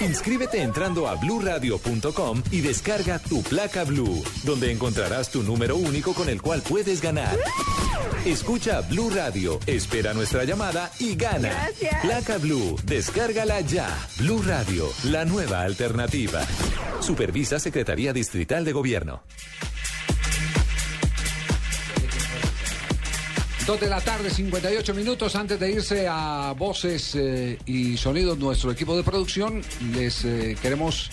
Inscríbete entrando a bluradio.com y descarga tu placa blue, donde encontrarás tu número único con el cual puedes ganar. Escucha Blue Radio, espera nuestra llamada y gana. Gracias. Placa Blue, descárgala ya. Blue Radio, la nueva alternativa. Supervisa Secretaría Distrital de Gobierno. Dos de la tarde, 58 minutos. Antes de irse a voces eh, y sonidos, nuestro equipo de producción, les eh, queremos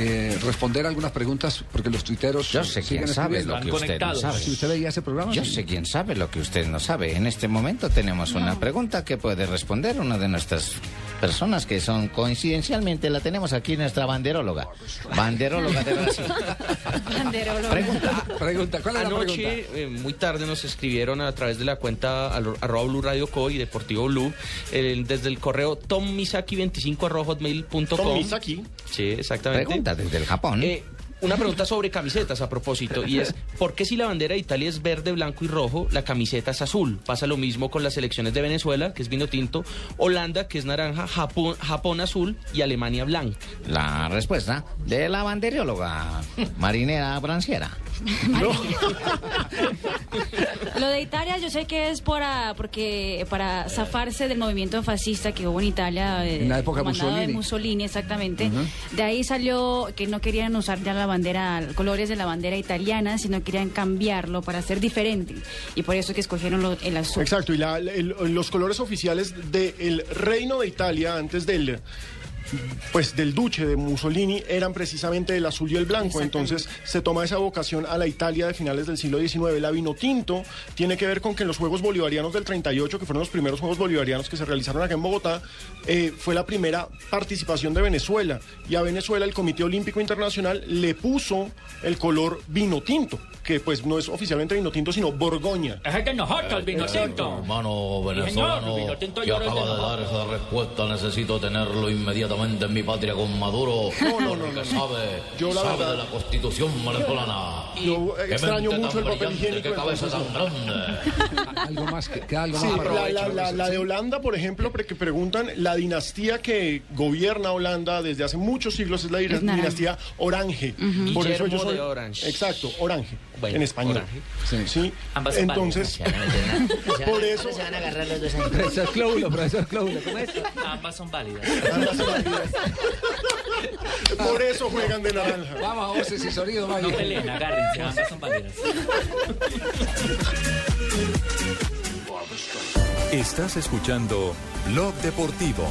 eh, responder algunas preguntas porque los tuiteros. Yo sé quién sabe lo que usted no sabe. Si usted veía ese programa. Yo sí. sé quién sabe lo que usted no sabe. En este momento tenemos una pregunta que puede responder una de nuestras personas que son coincidencialmente la tenemos aquí nuestra banderóloga. Banderóloga de Brasil. Pregunta, pregunta, ¿cuál es la Anoche, pregunta? eh, muy tarde, nos escribieron a través de la cuenta al- arroba Blue Radio Co y Deportivo Blue, eh, desde el correo tommisaki25 arroba hotmail.com. Tom Misaki. Sí, exactamente. Pregunta desde el Japón. Eh, una pregunta sobre camisetas a propósito, y es, ¿por qué si la bandera de Italia es verde, blanco y rojo, la camiseta es azul? Pasa lo mismo con las selecciones de Venezuela, que es vino tinto, Holanda, que es naranja, Japón, Japón azul y Alemania blanca. La respuesta de la banderóloga marinera branciera. Lo de Italia yo sé que es para, porque, para zafarse del movimiento fascista que hubo en Italia. eh, En la época de Mussolini. de Mussolini, exactamente. De ahí salió que no querían usar ya la bandera, colores de la bandera italiana, sino querían cambiarlo para ser diferente. Y por eso que escogieron lo- el azul. Exacto, y la- el- los colores oficiales del Reino de Italia antes del pues del duce de Mussolini eran precisamente el azul y el blanco, entonces se toma esa vocación a la Italia de finales del siglo XIX. La vino tinto tiene que ver con que en los Juegos Bolivarianos del 38, que fueron los primeros Juegos Bolivarianos que se realizaron acá en Bogotá, eh, fue la primera participación de Venezuela y a Venezuela el Comité Olímpico Internacional le puso el color vino tinto, que pues no es oficialmente vino tinto, sino Borgoña. Es el de nosotros, el vino Exacto. tinto. Hermano Sí, venezolano señor, vino tinto que yo lo acaba de dar esa respuesta, necesito tenerlo inmediatamente definitivamente en mi patria con Maduro, No, no, no, no. sabe, Yo la sabe verdad- de la constitución venezolana. Yo extraño mucho el papel higiénico, Qué cabeza tan grande. Algo más que, que algo Sí, más la, la- la- la de Holanda, por ejemplo, porque preguntan, la dinastía que gobierna Holanda desde hace muchos siglos es la Es dinastía Orange. Ujú. Por eso Guillermo ellos son, de Orange. Exacto, Orange, Bueno, en español. Orange. Sí. Ambas son Entonces, válidas. por eso... Se van a agarrar los dos ahí. Profesor Clóbulo, profesor Clóbulo, ¿cómo es? Ambas son válidas. Por eso juegan de naranja. Vamos a voces y sonido, No peleen, agárrense, ambas son válidas. Estás escuchando Blog Deportivo.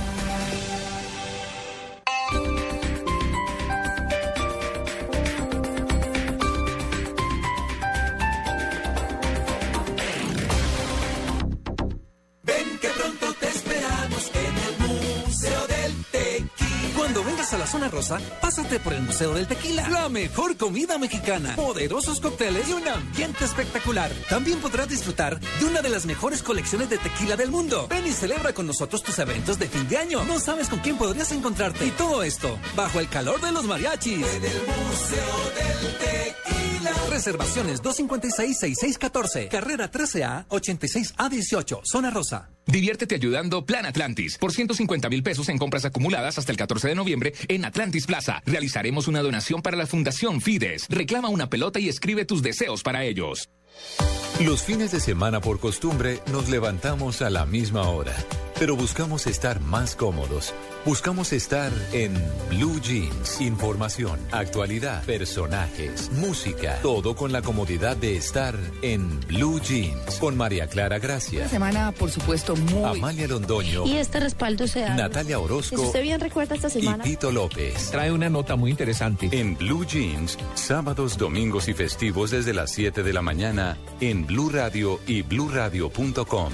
Cuando vengas a la zona rosa, pásate por el Museo del Tequila. La mejor comida mexicana, poderosos cócteles y un ambiente espectacular. También podrás disfrutar de una de las mejores colecciones de tequila del mundo. Ven y celebra con nosotros tus eventos de fin de año. No sabes con quién podrías encontrarte. Y todo esto bajo el calor de los mariachis. En el Museo del Tequila. Reservaciones 256-6614. Carrera 13A 86A18. Zona Rosa. Diviértete ayudando Plan Atlantis por 150 mil pesos en compras acumuladas hasta el 14 de noviembre en Atlantis Plaza. Realizaremos una donación para la Fundación Fides. Reclama una pelota y escribe tus deseos para ellos. Los fines de semana por costumbre nos levantamos a la misma hora, pero buscamos estar más cómodos. Buscamos estar en Blue Jeans. Información, actualidad, personajes, música, todo con la comodidad de estar en Blue Jeans. Con María Clara Gracia, Una semana, por supuesto, muy... Amalia Londoño, Y este respaldo se da... Natalia Si Orozco usted bien recuerda esta y semana... Tito López. Trae una nota muy interesante. En Blue Jeans, sábados, domingos y festivos desde las 7 de la mañana en Blue Radio y bluradio.com.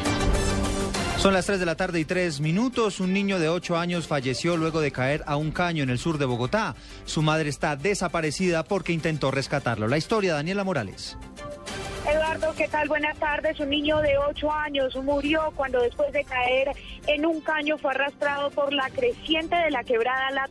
Son las 3 de la tarde y 3 minutos. Un niño de 8 años falleció luego de caer a un caño en el sur de Bogotá. Su madre está desaparecida porque intentó rescatarlo. La historia, Daniela Morales. Eduardo, ¿qué tal? Buenas tardes. Un niño de 8 años murió cuando después de caer en un caño fue arrastrado por la creciente de la quebrada la,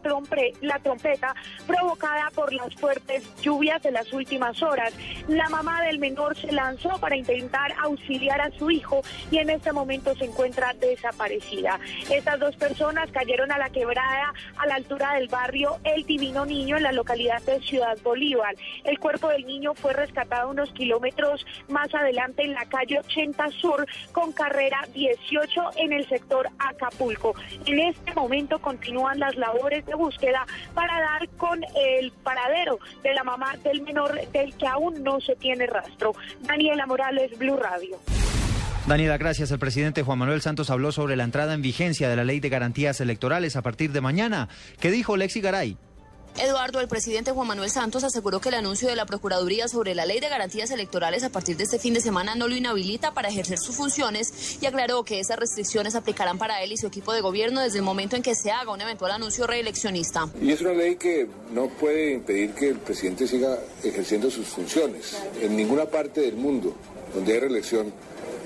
la trompeta provocada por las fuertes lluvias de las últimas horas. La mamá del menor se lanzó para intentar auxiliar a su hijo y en este momento se encuentra desaparecida. Estas dos personas cayeron a la quebrada a la altura del barrio El Divino Niño en la localidad de Ciudad Bolívar. El cuerpo del niño fue rescatado unos kilómetros más adelante en la calle 80 Sur con carrera 18 en el sector Acapulco. En este momento continúan las labores de búsqueda para dar con el paradero de la mamá del menor del que aún no se tiene rastro. Daniela Morales, Blue Radio. Daniela, gracias. El presidente Juan Manuel Santos habló sobre la entrada en vigencia de la ley de garantías electorales a partir de mañana. ¿Qué dijo Lexi Garay? Eduardo, el presidente Juan Manuel Santos aseguró que el anuncio de la Procuraduría sobre la ley de garantías electorales a partir de este fin de semana no lo inhabilita para ejercer sus funciones y aclaró que esas restricciones aplicarán para él y su equipo de gobierno desde el momento en que se haga un eventual anuncio reeleccionista. Y es una ley que no puede impedir que el presidente siga ejerciendo sus funciones. En ninguna parte del mundo donde hay reelección,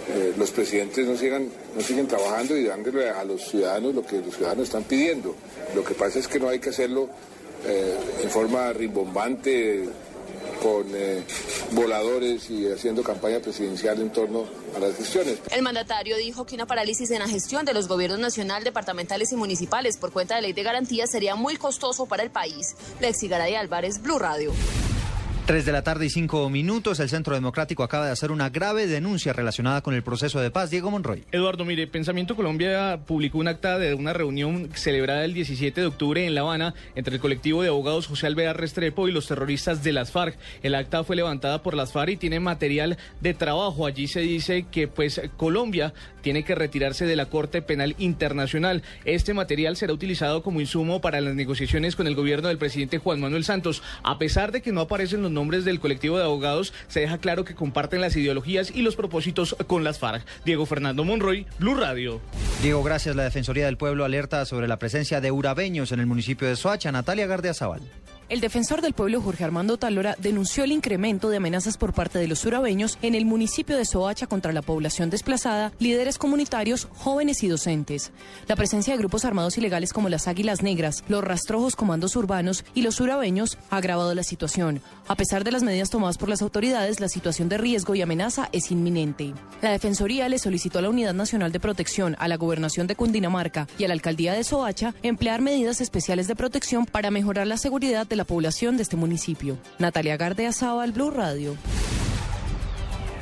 eh, los presidentes no sigan, no siguen trabajando y dándole a los ciudadanos lo que los ciudadanos están pidiendo. Lo que pasa es que no hay que hacerlo eh, en forma rimbombante, con eh, voladores y haciendo campaña presidencial en torno a las gestiones. El mandatario dijo que una parálisis en la gestión de los gobiernos nacional, departamentales y municipales por cuenta de ley de garantías sería muy costoso para el país. Lexi Garay Álvarez, Blue Radio. Tres de la tarde y cinco minutos, el Centro Democrático acaba de hacer una grave denuncia relacionada con el proceso de paz. Diego Monroy. Eduardo, mire, Pensamiento Colombia publicó un acta de una reunión celebrada el 17 de octubre en La Habana entre el colectivo de abogados José Alvear Restrepo y los terroristas de las FARC. El acta fue levantada por las FARC y tiene material de trabajo. Allí se dice que pues Colombia tiene que retirarse de la Corte Penal Internacional. Este material será utilizado como insumo para las negociaciones con el gobierno del presidente Juan Manuel Santos. A pesar de que no aparecen los nombres del colectivo de abogados, se deja claro que comparten las ideologías y los propósitos con las FARC. Diego Fernando Monroy, Blue Radio. Diego, gracias. La Defensoría del Pueblo alerta sobre la presencia de urabeños en el municipio de Soacha. Natalia Gardeazabal. El defensor del pueblo Jorge Armando Talora denunció el incremento de amenazas por parte de los urabeños en el municipio de Soacha contra la población desplazada, líderes comunitarios, jóvenes y docentes. La presencia de grupos armados ilegales como las Águilas Negras, los rastrojos comandos urbanos y los urabeños ha agravado la situación. A pesar de las medidas tomadas por las autoridades, la situación de riesgo y amenaza es inminente. La Defensoría le solicitó a la Unidad Nacional de Protección, a la Gobernación de Cundinamarca y a la Alcaldía de Soacha emplear medidas especiales de protección para mejorar la seguridad de la población de este municipio. Natalia Gardea Saba, Blue Radio.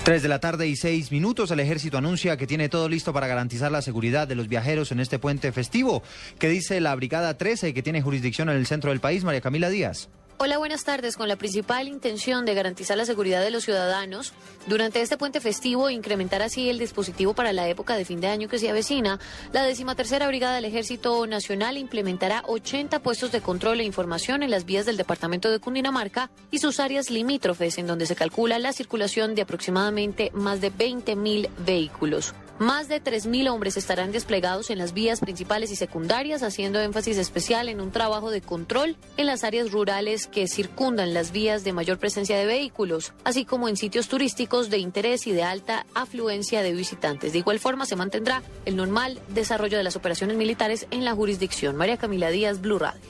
Tres de la tarde y seis minutos, el ejército anuncia que tiene todo listo para garantizar la seguridad de los viajeros en este puente festivo. ¿Qué dice la Brigada 13 que tiene jurisdicción en el centro del país, María Camila Díaz? Hola, buenas tardes. Con la principal intención de garantizar la seguridad de los ciudadanos, durante este puente festivo e incrementar así el dispositivo para la época de fin de año que se avecina, la decimatercera Brigada del Ejército Nacional implementará 80 puestos de control e información en las vías del departamento de Cundinamarca y sus áreas limítrofes, en donde se calcula la circulación de aproximadamente más de 20 mil vehículos. Más de 3.000 hombres estarán desplegados en las vías principales y secundarias, haciendo énfasis especial en un trabajo de control en las áreas rurales que circundan las vías de mayor presencia de vehículos, así como en sitios turísticos de interés y de alta afluencia de visitantes. De igual forma, se mantendrá el normal desarrollo de las operaciones militares en la jurisdicción. María Camila Díaz, Blue Radio.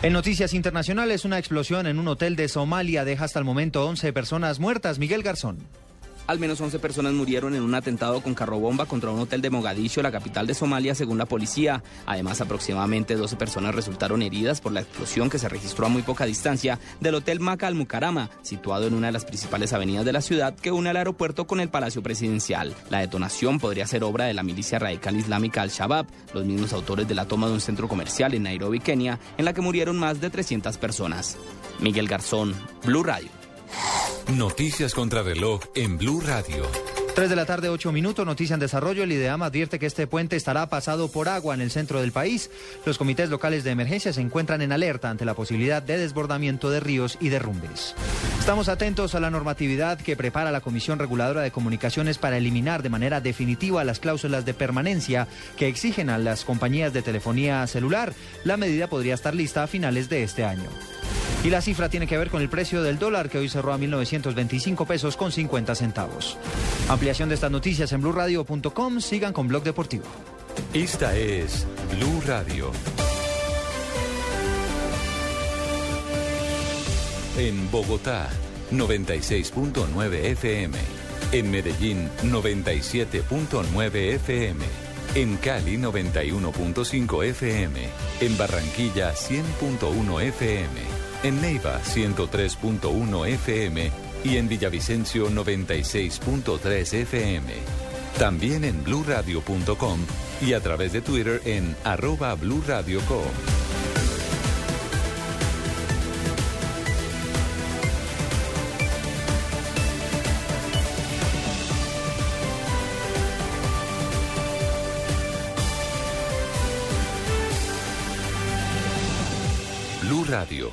En noticias internacionales, una explosión en un hotel de Somalia deja hasta el momento 11 personas muertas. Miguel Garzón. Al menos 11 personas murieron en un atentado con carrobomba contra un hotel de Mogadiscio, la capital de Somalia, según la policía. Además, aproximadamente 12 personas resultaron heridas por la explosión que se registró a muy poca distancia del hotel Maca al Mukarama, situado en una de las principales avenidas de la ciudad que une al aeropuerto con el Palacio Presidencial. La detonación podría ser obra de la milicia radical islámica Al-Shabaab, los mismos autores de la toma de un centro comercial en Nairobi, Kenia, en la que murieron más de 300 personas. Miguel Garzón, Blue Radio. Noticias contra reloj en Blue Radio. 3 de la tarde, 8 minutos, noticia en desarrollo. El IDEAM advierte que este puente estará pasado por agua en el centro del país. Los comités locales de emergencia se encuentran en alerta ante la posibilidad de desbordamiento de ríos y derrumbes. Estamos atentos a la normatividad que prepara la Comisión Reguladora de Comunicaciones para eliminar de manera definitiva las cláusulas de permanencia que exigen a las compañías de telefonía celular. La medida podría estar lista a finales de este año. Y la cifra tiene que ver con el precio del dólar que hoy cerró a 1.925 pesos con 50 centavos. Ampliación de estas noticias en blurradio.com. Sigan con Blog Deportivo. Esta es Blue Radio. En Bogotá, 96.9 FM. En Medellín, 97.9 FM. En Cali, 91.5 FM. En Barranquilla, 100.1 FM. En Neiva 103.1 FM y en Villavicencio 96.3 FM. También en bluradio.com y a través de Twitter en arroba bluradio.com. Blue Radio,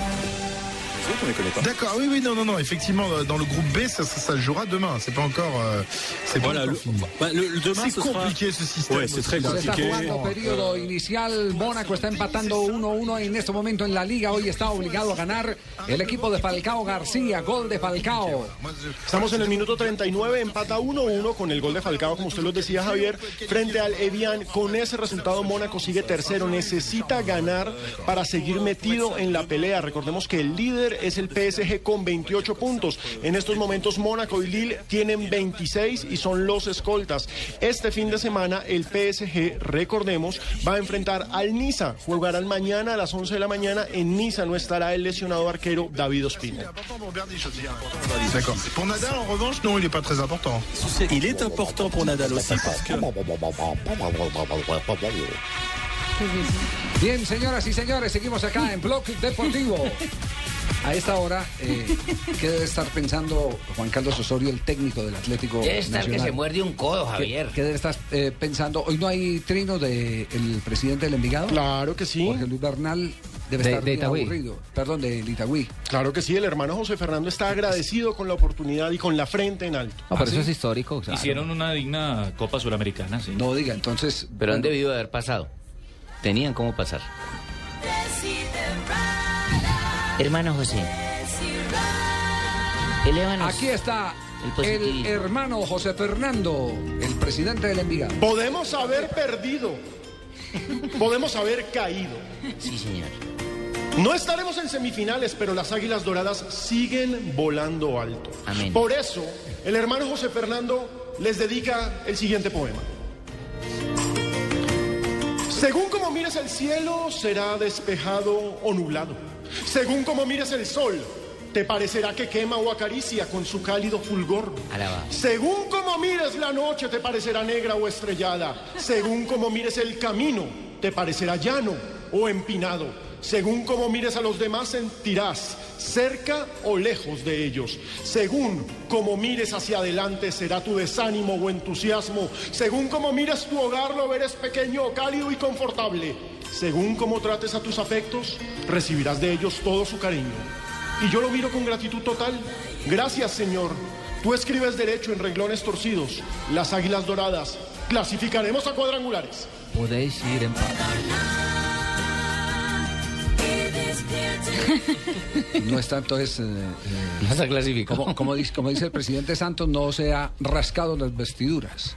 D'accord, oui, oui, non, non, non, effectivement, euh, dans le groupe B, ça, ça, ça se jouera demain. C'est pas encore. euh, c'est pas Voilà, encore le- bah, le- le demain, c'est ce sera- compliqué ce système. Ouais, c'est très está jugando periodo inicial. Mónaco está empatando 1-1 en este momento en la liga. Hoy está obligado a ganar el equipo de Falcao García. Gol de Falcao. Estamos en el minuto 39, empata 1-1 con el gol de Falcao, como usted lo decía Javier, frente al Evian. Con ese resultado Mónaco sigue tercero, necesita ganar para seguir metido en la pelea. Recordemos que el líder líder es el PSG con 28 puntos. En estos momentos Mónaco y Lille tienen 26 y son los escoltas. Este fin de semana el PSG, recordemos, va a enfrentar al Niza. Jugarán mañana a las 11 de la mañana. En Niza no estará el lesionado arquero David Ospina. Pour Nadal, en revanche, non, il n'est pas très important. Il est important pour Nadal aussi parce que... Bien, señoras y señores, seguimos acá en Blog Deportivo. A esta hora, eh, ¿qué debe estar pensando Juan Carlos Osorio, el técnico del Atlético Debe estar que Nacional? se muerde un codo, ¿Qué- Javier. ¿Qué, debe estar eh, pensando? ¿Hoy no hay trino del presidente del Envigado? Claro que sí. Jorge Luis Bernal debe De- estar de aburrido. Perdón, de Itagüí. Claro que sí, el hermano José Fernando está agradecido con la oportunidad y con la frente en alto. No, pero eso es histórico. claro. Hicieron una digna Copa Suramericana, sí. No diga, entonces. Pero han debido de haber pasado. Tenían cómo pasar. Hermano José. Elévanos. Aquí está El hermano José Fernando, el presidente del Envigado. Podemos haber perdido. Podemos haber caído. Sí, señor. No estaremos en semifinales, pero las Águilas Doradas siguen volando alto. Amén. Por eso, el hermano José Fernando les dedica el siguiente poema. Según como mires el cielo, será despejado o nublado. Según como mires el sol, te parecerá que quema o acaricia con su cálido fulgor. Alaba. Según como mires la noche, te parecerá negra o estrellada. Según como mires el camino, te parecerá llano o empinado. Según como mires a los demás, sentirás cerca o lejos de ellos. Según como mires hacia adelante, será tu desánimo o entusiasmo. Según como mires tu hogar, lo verás pequeño, cálido y confortable. Según como trates a tus afectos, recibirás de ellos todo su cariño. Y yo lo miro con gratitud total. Gracias, Señor. Tú escribes derecho en renglones torcidos. Las águilas doradas. Clasificaremos a cuadrangulares. Podéis ir en paz. No está entonces. eh, eh, No se clasificó. Como, como dice, como dice el presidente Santos, no se ha rascado las vestiduras.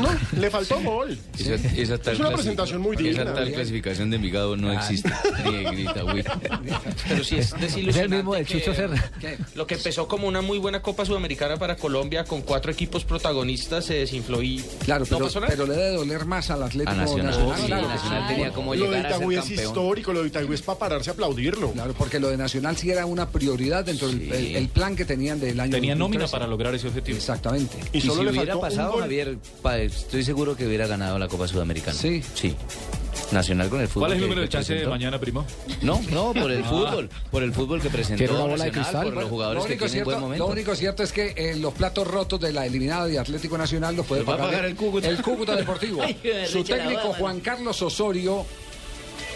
No, le faltó gol. Esa, esa tal Es una presentación muy Esa digna. tal clasificación de Envigado no Ah. existe. Güey. Pero sí es desilusionante. el mismo que- Chucho Serra. Lo que empezó como una muy buena Copa Sudamericana para Colombia con cuatro equipos protagonistas se desinfló y Claro, no pero, pasó nada. pero le debe doler más al Atlético A Nacional, Nacional. sí, claro. Nacional tenía como Lo de llegar a ser Itagüí es campeón. histórico, lo de Itagüí es para pararse a aplaudirlo. Claro, porque lo de Nacional sí era una prioridad dentro del el, el plan que tenían del año Tenía nómina 2013. para lograr ese objetivo. Exactamente. Y Y si solo le hubiera faltó un pasado, gol. Javier, estoy seguro que hubiera ganado la Copa Sudamericana. Sí. Sí. Nacional con el fútbol. ¿Cuál es el que- número de que chance de mañana, primo? No, no, por el Ah. fútbol. Por el fútbol que presentó. ¿Quiere una bola de Nacional, cristal? Por los jugadores lo, que único tienen buen cierto, momento. lo único cierto es que eh, los platos rotos de la eliminada de Atlético Nacional los puede Los va a pagar, pagar el Cúcuta. el Cúcuta Deportivo. Ay, que Su técnico Juan Carlos Osorio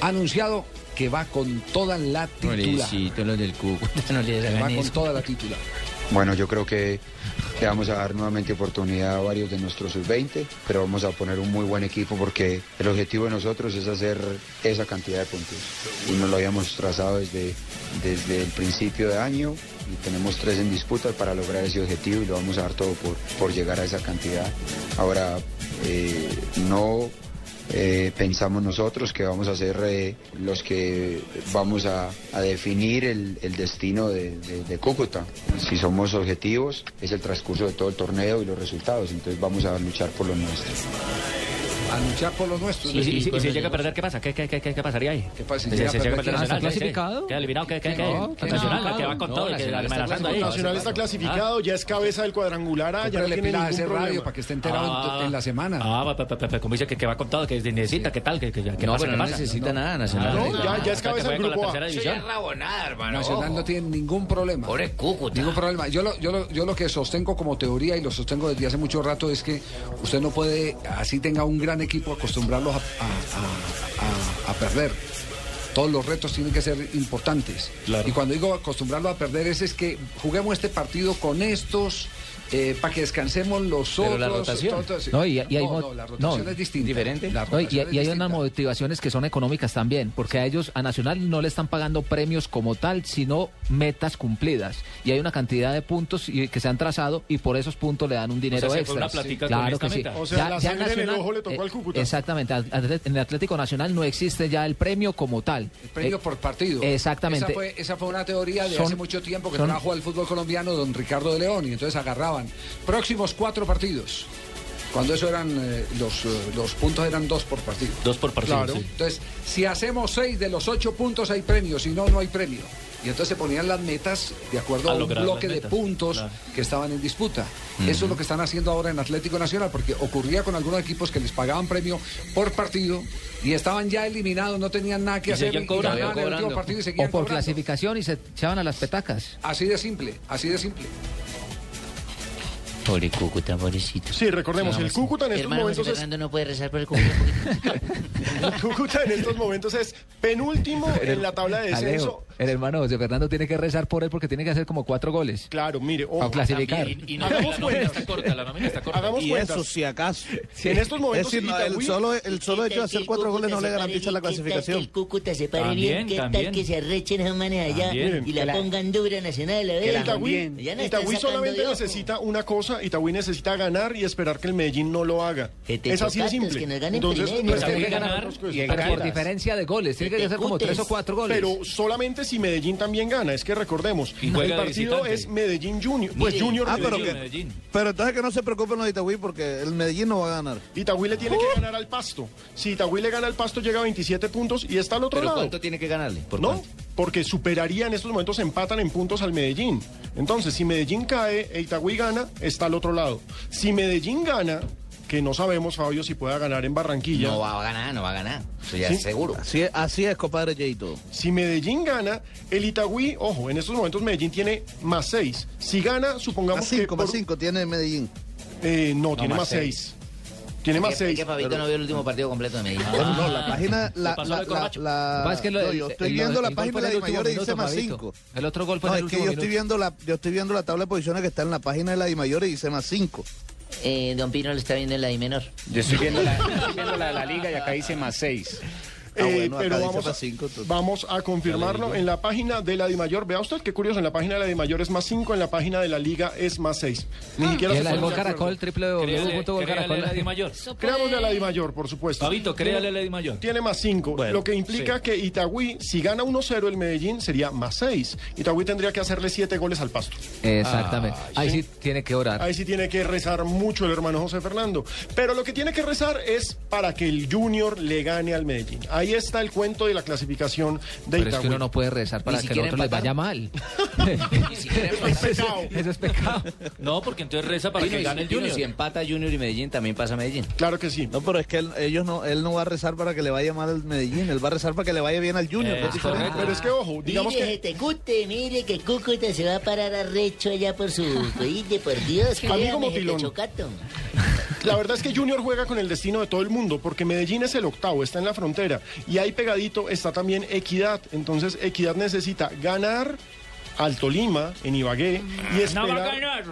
ha anunciado que va con toda la titular. Los del Cúcuta, no les Que va con toda la titular. Bueno, yo creo que le vamos a dar nuevamente oportunidad a varios de nuestros sub-20, pero vamos a poner un muy buen equipo porque el objetivo de nosotros es hacer esa cantidad de puntos. Y nos lo habíamos trazado desde, desde el principio de año y tenemos tres en disputa para lograr ese objetivo y lo vamos a dar todo por, por llegar a esa cantidad. Ahora, eh, no eh, pensamos nosotros que vamos a ser eh, los que vamos a, definir el, destino de, de- de Cúcuta. Si somos objetivos, es el transcurso de todo el torneo y los resultados, entonces vamos a luchar por lo nuestro. A luchar por los nuestros. Y, si- y si- llega a perder, ¿qué pasa? ¿Qué, qué, qué, qué, qué pasaría ahí? ¿Qué pasa? Si Si- llega si a llega a perder, perder ¿qué? Nacional, ¿Está clasificado? Queda eliminado, ¿qué, qué, qué? No, ¿qué Nacional, no? que va con No, todo, que Nacional está ahí. Nacional está clasificado, ya es cabeza del cuadrangular, ah, ya no le tiene pila a ningún ese radio para que esté enterado en- Ah. en la semana. Ah, pa, pa, pa, pa, como dice que, que va con todo, que necesita, ¿qué tal? ¿Qué, qué, qué No, pasa? pero ¿Qué no pasa? necesita nada, Nacional. No, ya, ya es cabeza que del grupo A. Eso ya es rabonada, hermano. Nacional no tiene ningún problema. Pobre Cúcuta. Ningún problema. Yo lo, yo, lo, yo lo que sostengo como teoría y lo sostengo desde hace mucho rato es que usted no puede, así tenga un gran equipo, acostumbrarlos a, a- a- perder. Todos los retos tienen que ser importantes. Y cuando digo acostumbrarlos a perder es, es que juguemos este partido con estos para que descansemos los Pero otros. la rotación. No, y, y hay no, la rotación no. es distinta. Diferente. La No, y, rotación es y hay distinta. unas motivaciones que son económicas también, porque a ellos, a Nacional, no le están pagando premios como tal, sino metas cumplidas. Y hay una cantidad de puntos y- que se han trazado y por esos puntos le dan un dinero extra. claro que sí. O sea, la sangre en el ojo le tocó al Cúcuta. Exactamente, en el Atlético Nacional no existe ya el premio como tal. El premio Eh, por partido. Exactamente. Esa fue, esa fue una teoría de Son- hace mucho tiempo que son- trajo al fútbol colombiano don Ricardo de León y entonces próximos cuatro partidos. Cuando eso eran eh, los, eh, los puntos eran dos por partido. Dos por partido, Claro. sí. Entonces, si hacemos seis de los ocho puntos hay premio, si no, no hay premio. Y entonces se ponían las metas de acuerdo A a, un bloque de puntos claro. que estaban en disputa. Eso es lo que están haciendo ahora en Atlético Nacional, porque ocurría con algunos equipos que les pagaban premio por partido y estaban ya eliminados, no tenían nada que Y hacer y cobrando. ganaban el último partido y seguían O por cobrando. clasificación y se echaban a las petacas. Así de simple, así de simple. Pobre Cúcuta, pobrecito. Sí, recordemos, el Cúcuta en estos José momentos es no puede rezar por el Cúcuta. el Cúcuta en estos momentos es penúltimo en la tabla de descenso. El hermano José Fernando tiene que rezar por él porque tiene que hacer como cuatro goles. Claro, mire, ojo. Para clasificar. Y, y no, Hagamos la nómina cuentas. está corta, la nómina está corta. Hagamos Y cuentas. eso, si acaso. En estos momentos, Es decir, no, el solo, el solo hecho de hacer cuatro goles no le garantiza la Que el clasificación. Cúcuta se pare También, bien, qué tal que se arrechen esos manes allá También. y la Que pongan dura nacional, a ver. Itagüí, solamente necesita una cosa, Itagüí necesita ganar y esperar que el Medellín no lo haga. Es así de simple. que Entonces, no es que que ganar. Y por diferencia de goles. Tiene que hacer como tres o cuatro goles. Pero solamente si Medellín también gana. Es que recordemos, Y el partido es Medellín Junior. Pues. Junior Ah, pero, Medellín. que, Medellín. pero entonces que no se preocupen los de Itagüí porque el Medellín no va a ganar. Itagüí le tiene que ganar al Pasto. Si Itagüí le gana al Pasto, llega a 27 puntos y está al otro ¿Pero lado. cuánto tiene que ganarle? ¿Por ¿No? cuánto? Porque superaría en estos momentos, empatan en puntos al Medellín. Entonces, si Medellín cae e Itagüí gana, está al otro lado. Si Medellín gana, que no sabemos, Fabio, si pueda ganar en Barranquilla. No va a ganar, no va a ganar. Eso ya ¿Sí? es seguro. Así es, así es compadre Yeito. Si Medellín gana, el Itagüí, ojo, en estos momentos Medellín tiene más 6. Si gana, supongamos Más cinco, que... más cinco tiene Medellín. Eh, no, tiene más más 6. Tiene más Es que- es 6. que Fabito no vio el último partido completo de Medellín. Bueno, no, la página, la, la, la- la- es que lo- no, yo estoy el- viendo la el página de la Dimayor y dice más. 5. El otro gol fue No, es que yo estoy viendo la, yo estoy viendo la tabla de posiciones que está en la página de la Dimayor y dice más 5. Eh, don Pino lo está viendo en la I menor. Yo estoy viendo la, estoy viendo la de la liga y acá dice más seis. Ah, Eh, bueno, pero vamos a, cinco, vamos a confirmarlo en la página de la Dimayor. Vea usted qué curioso, en la página de la Dimayor es más 5, en la página de la Liga es más 6. Ni siquiera Y se el ponen gol de Caracol, la Di Mayor. Creámosle a la Dimayor, por supuesto. Fabito, créale a la Di Mayor. Tiene más 5, Bueno, lo que implica sí. que Itagüí, si gana 1-0 el Medellín, sería más 6. Itagüí tendría que hacerle 7 goles al pasto. Exactamente. Ah, Ahí sí. sí tiene que orar. Ahí sí tiene que rezar mucho el hermano José Fernando. Pero lo que tiene que rezar es para que el Junior le gane al Medellín. Ahí está el cuento de la clasificación de Pero es Itagüí. que uno no puede rezar para que el otro les vaya mal. Es pecado. Eso es pecado. No, porque entonces reza para que gane el Junior. si empata Junior y Medellín, también pasa Medellín. Claro que sí. No, pero es que él, ellos no, él no va a rezar para que le vaya mal al Medellín, él va a rezar para que le vaya bien al Junior. Eh, es. Pero es que, ojo, digamos mire, que... gente, Cute, mire que Cúcuta se va a parar a recho allá por su oíste, por Dios. Amigo Motilón. La verdad es que Junior juega con el destino de todo el mundo, porque Medellín es el octavo, está en la frontera. Y ahí pegadito está también Equidad. Entonces Equidad necesita ganar al Tolima en Ibagué y esperar... No va a ganar.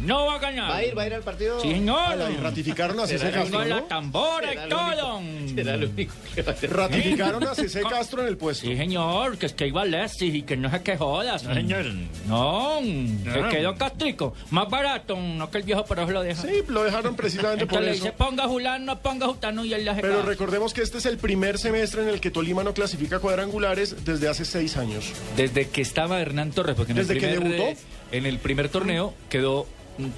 No va a ganar. ¿Va a ir, va a ir al partido? Sí, señor. Y ratificaron a César Castro, la ¿no? tambora y todo. Será lo único que va a hacer. Ratificaron a César Castro en el puesto. Sí, señor, que es que iba Alexis y que no se que jodas. No, señor. No, se quedó castrico. Más barato, no que el viejo pero lo deja. Sí, lo dejaron precisamente por Entonces le eso. dice, ponga Julano, ponga Jutano y él le hace Pero caso. recordemos que este es el primer semestre en el que Tolima no clasifica cuadrangulares desde hace seis años. Desde que estaba Hernán Torres, porque en ¿Desde el que primer, debutó? eh, en el primer torneo quedó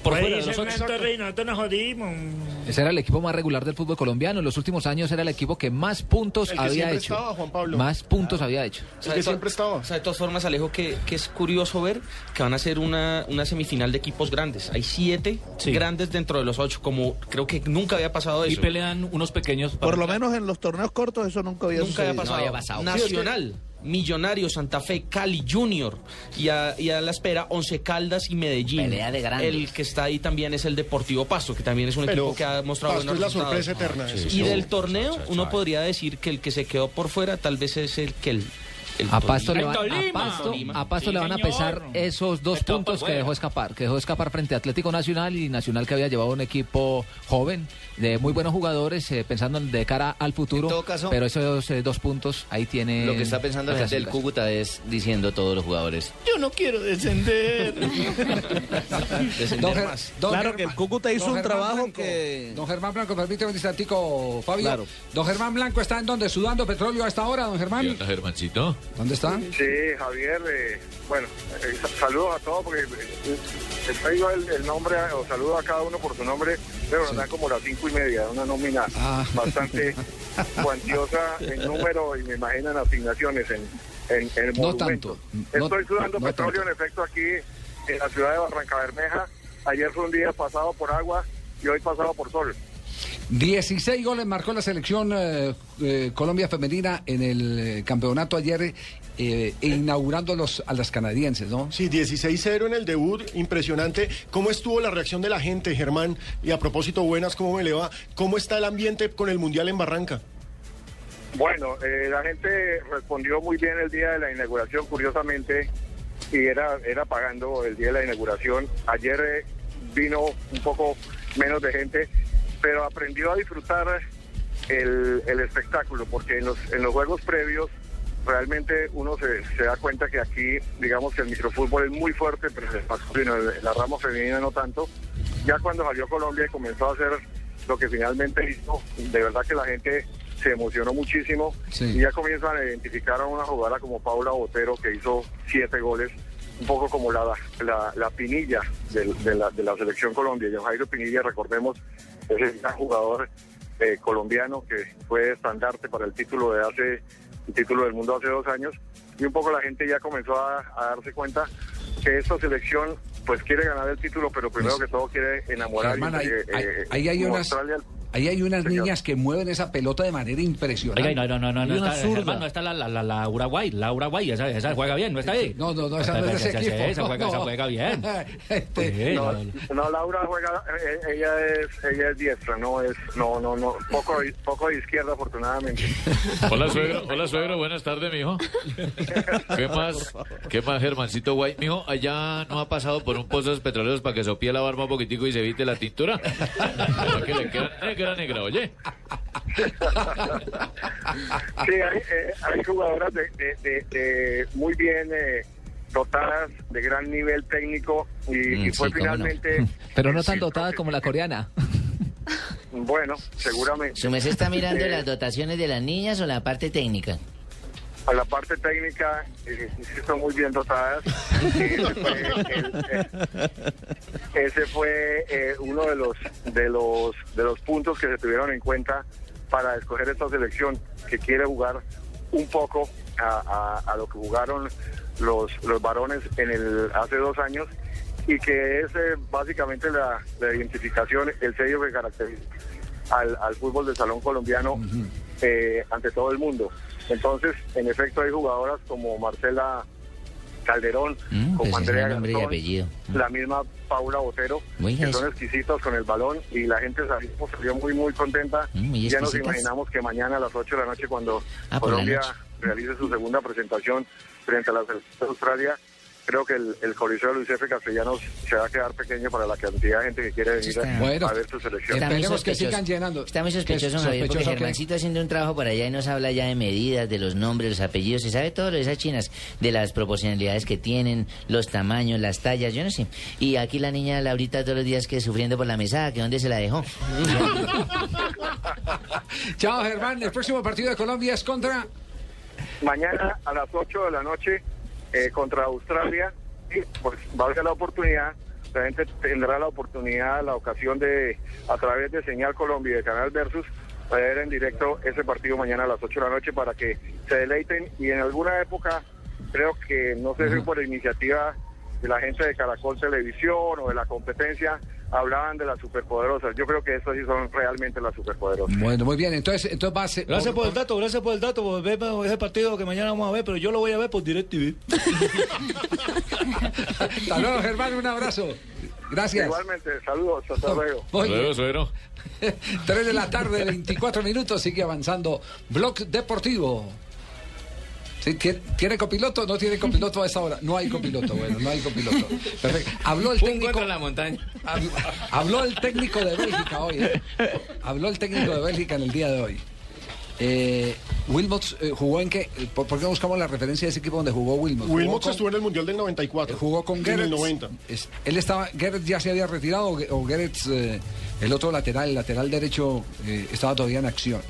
por fuera de los ocho. nosotros nos jodimos. Ese era el equipo más regular del fútbol colombiano. En los últimos años era el equipo que más puntos El que había hecho. estaba, Juan Pablo. Más puntos había hecho. El que siempre estaba. O sea, de todas formas, Alejo, que, que es curioso ver que van a ser una, una semifinal de equipos grandes. Hay siete Sí. grandes dentro de los ocho, como creo que nunca había pasado Y eso. pelean unos pequeños. Por lo menos en los torneos cortos eso nunca había Nunca había pasado. Nacional, Millonario, Santa Fe, Cali, Junior. Y a, y a la espera, Once Caldas y Medellín. Pelea de grandes. El que está ahí también es el Deportivo Pasto, que también es un Pero equipo que ha mostrado Pasto buenos es la resultados. sorpresa eterna. eso Y sí. del torneo, uno podría decir que el que se quedó por fuera tal vez es el que el A Pasto, le, El van, a. Pasto, Tolima. a Pasto Sí, le van a señor. pesar esos dos puntos que dejó escapar, que dejó escapar frente a Atlético Nacional y Nacional que había llevado un equipo joven de muy buenos jugadores eh, pensando en- de cara al futuro. En todo caso- pero esos eh, dos puntos ahí tiene. Lo que está pensando la gente del Cúcuta es diciendo a todos los jugadores. Yo no quiero descender. Don Ger- don claro Germán- que el Cúcuta hizo don un Germán trabajo Blanco, que... Don Germán Blanco, permíteme un instantico, Fabio. Claro. Don Germán Blanco está en donde sudando petróleo a esta hora, don Germán. Germancito? ¿Dónde está? Sí, Javier, eh, bueno, eh, sa- saludos a todos porque eh, traigo el, el nombre, o saludo a cada uno por su nombre, pero nos dan como las cinco y media, una nómina Ah. bastante cuantiosa en número y me imagino en asignaciones, en, en, en el No tanto, no- Estoy sudando no petróleo, tanto. en efecto, aquí en la ciudad de Barranca Bermeja. Ayer fue un día pasado por agua y hoy pasado por sol. 16 goles marcó la selección eh, eh, Colombia femenina en el eh, campeonato ayer, eh, inaugurando los, a las canadienses, ¿no? Sí, 16-0 en el debut, impresionante. ¿Cómo estuvo la reacción de la gente, Germán? Y a propósito, buenas, ¿cómo me le va? ¿Cómo está el ambiente con el Mundial en Barranca? Bueno, eh, la gente respondió muy bien el día de la inauguración, curiosamente, y era, era pagando el día de la inauguración. Ayer eh, vino un poco menos de gente, pero aprendió a disfrutar el, el espectáculo, porque en los, en los juegos previos realmente uno se, se da cuenta que aquí, digamos que el microfútbol es muy fuerte, pero el masculino, el- la rama femenina no tanto. Ya cuando salió Colombia y comenzó a hacer lo que finalmente hizo, de verdad que la gente se emocionó muchísimo Sí. y ya comienzan a identificar a una jugadora como Paula Botero que hizo siete goles, un poco como la, la, la pinilla del- de, la, de la selección Colombia. Y Jairo Pinilla, recordemos, es el gran jugador eh, colombiano que fue estandarte para el título de hace el título del mundo hace dos años. Y un poco la gente ya comenzó a, a darse cuenta que esta selección pues quiere ganar el título pero primero Pues, que todo quiere enamorar y, Germán, ahí, eh, ahí- eh, ahí hay unas, al- ahí hay unas Señor. niñas que mueven esa pelota de manera impresionante. Oiga, no, no, no, no, Y está. Germán, no está la, la, la, la Uruguay, la Uruguay, esa, esa juega bien, ¿no está ahí? No, no, no, esa no es de ese Esa- equipo. Esa, no, juega, esa no. juega bien. Este, Sí, no, no, no. no, Laura juega, eh, ella es, ella es diestra, no es, no, no, no, poco, poco de izquierda afortunadamente. Hola, suegro. Hola, suegro. Buenas tardes, mijo. ¿Qué más? ¿Qué más, Germancito Guay? Mijo, allá no ha pasado por un pozos petroleros para que sopie la barba un poquitico y se evite la tintura. Para que le queda negra, negra, oye. Sí, hay, eh, hay jugadoras de, de- de- de muy bien eh, dotadas, de gran nivel técnico y, Mm, y fue sí, cómo no. finalmente, Pero no tan dotada como la coreana. bueno, seguramente. ¿Su mes está mirando Eh, las dotaciones de las niñas o la parte técnica? A la parte técnica, eh, están muy bien dotadas. Ese fue, el- ese fue, eh, uno de los, de, los, de los puntos que se tuvieron en cuenta para escoger esta selección que quiere jugar un poco a, a- a lo que jugaron los, los varones en el hace dos años y que es eh, básicamente la, la identificación, el sello que caracteriza al, al fútbol de salón colombiano eh, ante todo el mundo. Entonces, en efecto, hay jugadoras como Marcela Calderón, Mm, como pues Andrea Garzón, apellido. la misma Paula Botero, Muy que son exquisitos con el balón y la gente salió, salió muy, muy contenta. Mm, muy ya nos exquisitas. imaginamos que mañana a las 8 de la noche, cuando Ah, Colombia realice su segunda presentación frente a la selección de Australia, creo que el, el Coliseo de Luis F. Castellanos se va a quedar pequeño para la cantidad de gente que quiere venir a, Bueno, a ver su selección. Está muy Esperemos que sospechoso. sigan llenando. Está muy sospechoso, ¿Qué Javier, porque? Germancito haciendo un trabajo para allá y nos habla ya de medidas, de los nombres, los apellidos, se sabe todo lo de esas chinas, de las proporcionalidades que tienen, los tamaños, las tallas, yo no sé. Y aquí la niña Laurita todos los días que sufriendo por la mesada, que dónde se la dejó. Chao, Germán. El próximo partido de Colombia es contra. Mañana a las 8 de la noche eh, contra Australia, y pues va a haber la oportunidad, la gente tendrá la oportunidad, la ocasión de, a través de Señal Colombia y de Canal Versus, ver en directo ese partido mañana a las 8 de la noche para que se deleiten. Y en alguna época, creo que no sé si por iniciativa de la gente de Caracol Televisión o de la competencia, hablaban de las superpoderosas. Yo creo que estas sí son realmente las superpoderosas. Bueno, muy bien. Entonces, entonces va a ser. Gracias por el dato, gracias por el dato, por verme ese partido que mañana vamos a ver, pero yo lo voy a ver por DirecTV. Hasta luego, Germán. Un abrazo. Gracias. Igualmente, saludos, hasta luego. Oye, suegro. 3 de la tarde, 24 minutos, sigue avanzando Blog Deportivo. Sí, ¿tiene, ¿Tiene copiloto? No tiene copiloto a esta hora. No hay copiloto, bueno, no hay copiloto. Perfecto. Habló el técnico. contra la montaña. Habló, habló el técnico de Bélgica hoy. ¿eh? Habló el técnico de Bélgica en el día de hoy. Eh, Wilmots eh, jugó en qué? ¿Por, por qué buscamos la referencia de ese equipo donde jugó Wilmots? Wilmots con- estuvo en el Mundial del 94. Jugó con En Gerrits. el 90. Es- él estaba, Gerrits ya se había retirado o, o Gerrits, eh, el otro lateral, el lateral derecho, eh, estaba todavía en acción.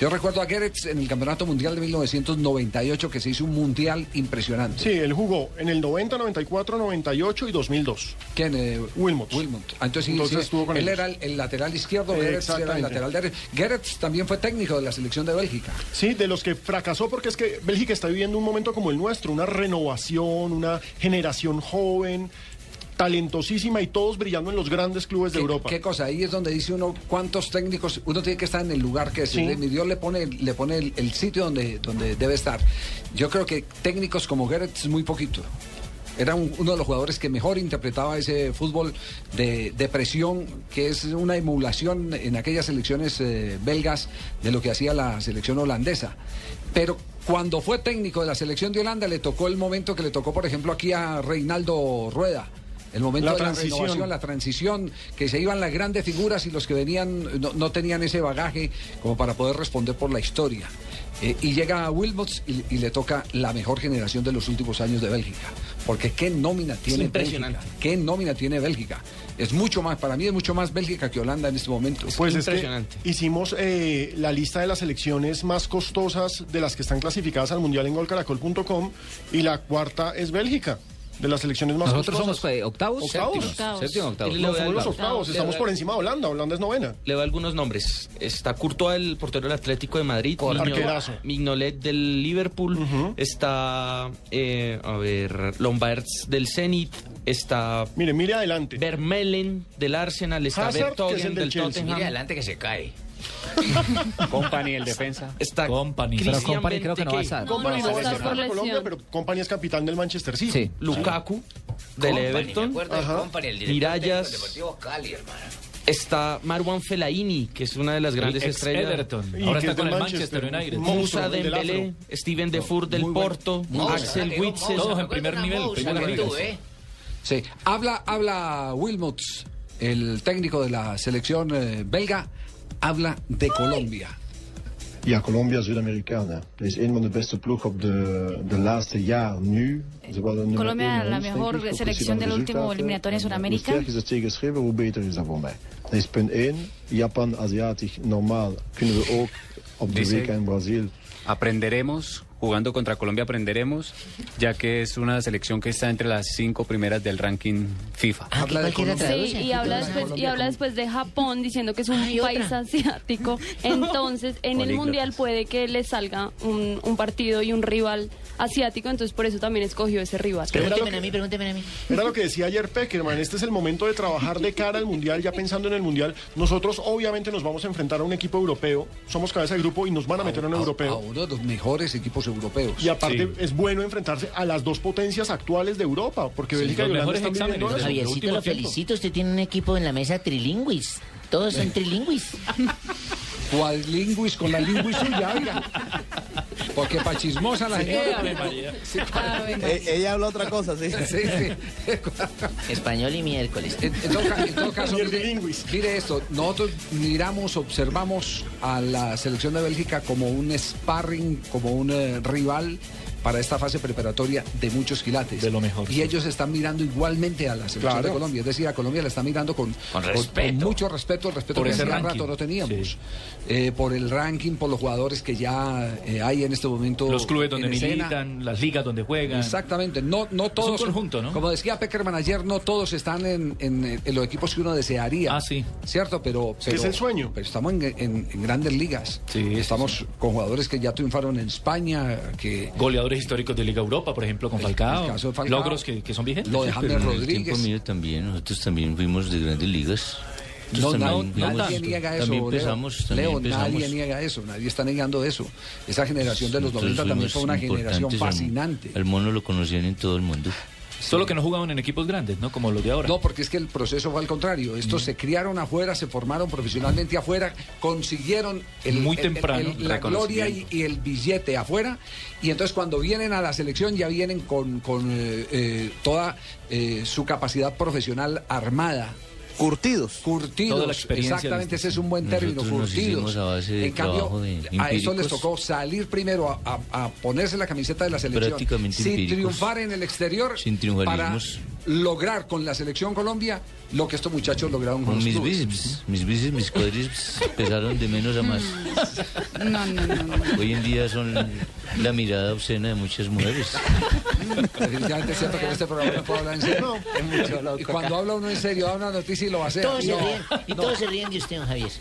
Yo recuerdo a Gerrits en el Campeonato Mundial de 1998 que se hizo un mundial impresionante. Sí, él jugó en el 90, 94, 98 y 2002. ¿Quién? Eh, Wilmot. Wilmot. Ah, entonces, Entonces sí, estuvo con él ellos. era el, el lateral izquierdo, Gerrits era el lateral derecho. Gerrits también fue técnico de la selección de Bélgica. Sí, de los que fracasó porque es que Bélgica está viviendo un momento como el nuestro, una renovación, una generación joven, talentosísima y todos brillando en los grandes clubes de ¿Qué, Europa. qué cosa? Ahí es donde dice uno cuántos técnicos, uno tiene que estar en el lugar que es. Sí. Mi Dios le pone, le pone el, el sitio donde, donde debe estar. Yo creo que técnicos como Gerrits muy poquito. Era un- uno de los jugadores que mejor interpretaba ese fútbol de, de presión, que es una emulación en aquellas selecciones eh, belgas de lo que hacía la selección holandesa. Pero cuando fue técnico de la selección de Holanda, le tocó el momento que le tocó, por ejemplo, aquí a Reinaldo Rueda. El momento La de la transición. renovación, la transición, que se iban las grandes figuras y los que venían no, no tenían ese bagaje como para poder responder por la historia. Eh, y llega a Wilmots y, y le toca la mejor generación de los últimos años de Bélgica. Porque qué nómina tiene impresionante. Bélgica. Qué nómina tiene Bélgica. Es mucho más, para mí es mucho más Bélgica que Holanda en este momento. Pues es que hicimos eh, la lista de las selecciones más costosas de las que están clasificadas al Mundial en golcaracol.com y la cuarta es Bélgica, de las selecciones más Nosotros costosas. somos ¿qué? octavos. Octavos. Octavos. Séptimo, octavos. No, somos los octavos, estamos por encima de Holanda, Holanda es novena. Le doy algunos nombres. Está Courtois, el portero del Atlético de Madrid. Arquerazo. Mignolet del Liverpool. Está, eh, a ver, Lombards del Zenit. Está... Mire, mire adelante. Vermelen del Arsenal. Está Hazard, que es el del del, Chelsea. Tottenham. Mire adelante que se cae. Company, el defensa. Está Company. Pero Company creo que no va a estar. Company no, va a estar por Colombia, pero Company es capitán del Manchester City. Sí. Lukaku del Everton. Mirallas. Está Marwan Fellaini, que es una de las grandes estrellas. Everton. Ahora está es con el Manchester. United. Del Dembélé. Steven Defour del. Porto. Axel Witsel. Todos en ¿Se primer nivel. ¿eh? Sí, habla, habla Wilmots, el técnico de la selección eh, belga, habla de Colombia. Ja, Colombia, is een van de beste ploeg op de, de laatste jaar nu. Ze waren nummer Colombia, één bij la mejor selección del van de último eliminatoria En, Sudamérica. Hoe sterk is het tegengeschreven, hoe beter is dat voor mij. Dat is punt 1. Japan, Aziatisch, normaal. Kunnen we ook op de Dice- WK in Brazil. Aprenderemos, jugando contra Colombia aprenderemos, ya que es una selección que está entre las cinco primeras del ranking FIFA. Habla de Colombia. Sí, y habla después y habla después de Japón diciendo que es un país asiático. Entonces, en el mundial puede que le salga un, un partido y un rival asiático, entonces por eso también escogió ese rival. Pregúnteme a mí, pregúnteme a mí. Era lo que decía ayer Peckerman, este es el momento de trabajar de cara al Mundial, ya pensando en el Mundial. Nosotros obviamente nos vamos a enfrentar a un equipo europeo, somos cabeza de grupo y nos van a meter en un A- a europeo. uno de los mejores equipos europeos. Y aparte es bueno enfrentarse a las dos potencias actuales de Europa, porque Sí, Bélgica y Holanda están viviendo exámenes Javiercito, lo tiempo. felicito. Usted tiene un equipo en la mesa trilingüis. Todos son trilingüis. Cuadlingüis con la lingüis suya, oiga. Porque pa' chismosa la señora. Sí, Eh, ella habla otra cosa, sí. sí, sí. Español y miércoles. En, en todo, ca- en todo caso, mire, mire esto, nosotros miramos, observamos a la selección de Bélgica como un sparring, como un eh, rival para esta fase preparatoria de muchos quilates. De lo mejor, Y sí. ellos están mirando igualmente a la selección Claro. de Colombia. Es decir, a Colombia la están mirando con, Con respeto. mucho respeto, el respeto Por que ranking. rato no teníamos. Eh, por el ranking, por los jugadores que ya eh, hay en este momento. Los clubes donde escena. militan, las ligas donde juegan. Exactamente, no, no todos. conjunto, ¿no? Como decía Peckerman ayer, no todos están en, en- en los equipos que uno desearía. Ah, sí. ¿Cierto? Pero. es el sueño. Pero estamos en, en- en grandes ligas. Sí, Estamos sí, con jugadores que ya triunfaron en España, que. Goleadores históricos de Liga Europa, por ejemplo, con Falcao. el caso de Falcao. Logros que, que son vigentes. Lo de James el Rodríguez. tiempo mío también, nosotros también fuimos de grandes ligas. No, digamos, nadie niega eso. También Leo. empezamos, también Leo, empezamos. nadie niega eso, nadie está negando eso. Esa generación de los Nosotros 90 también fue una generación fascinante. Al mono lo conocían en todo el mundo. Solo que no jugaban en equipos grandes, ¿no? Como los de ahora. No, porque es que el proceso fue al contrario. Estos se criaron afuera, se formaron profesionalmente afuera, consiguieron el, Muy el- temprano el- la gloria y, y el billete afuera. Y entonces cuando vienen a la selección ya vienen con, con, eh, eh, toda eh, su capacidad profesional armada. Curtidos. Curtidos. Toda la experiencia Exactamente, ese es un buen término, curtidos. hicimos a base de en cambio, a eso les tocó salir primero a, a- a ponerse la camiseta de la selección. Prácticamente sin empíricos. triunfar en el exterior. Sin para lograr con la selección Colombia lo que estos muchachos lograron con Con mis bíceps, mis bíceps, mis cuádriceps pesaron de menos a más. No, no, no. no. Hoy en día son la mirada obscena de muchas mujeres. Definitivamente es cierto que en este programa no puedo hablar en serio. y cuando habla uno en serio, da una noticia y lo. Todos se No, ríen, y no. todos se ríen de usted, don Javier.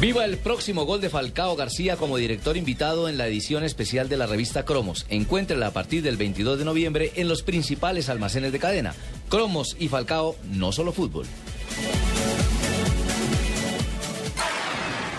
Viva el próximo gol de Falcao García como director invitado en la edición especial de la revista Cromos. Encuéntrela a partir del 22 de noviembre en los principales almacenes de cadena. Cromos y Falcao, no solo fútbol.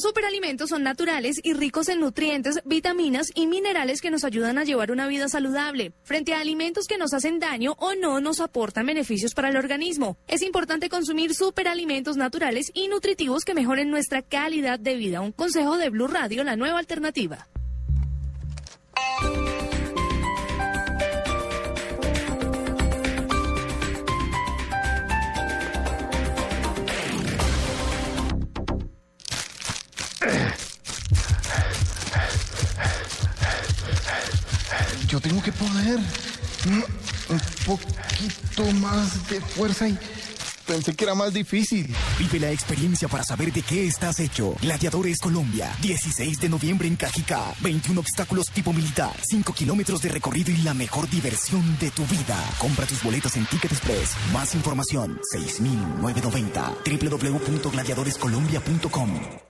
Los superalimentos son naturales y ricos en nutrientes, vitaminas y minerales que nos ayudan a llevar una vida saludable. Frente a alimentos que nos hacen daño o no nos aportan beneficios para el organismo, es importante consumir superalimentos naturales y nutritivos que mejoren nuestra calidad de vida. Un consejo de Blue Radio, la nueva alternativa. Yo tengo que poner mm, un poquito más de fuerza y pensé que era más difícil. Vive la experiencia para saber de qué estás hecho. Gladiadores Colombia, 16 de noviembre en Cajicá. 21 obstáculos tipo militar, 5 kilómetros de recorrido y la mejor diversión de tu vida. Compra tus boletas en Ticket Express. Más información, 6,990. www.gladiadorescolombia.com.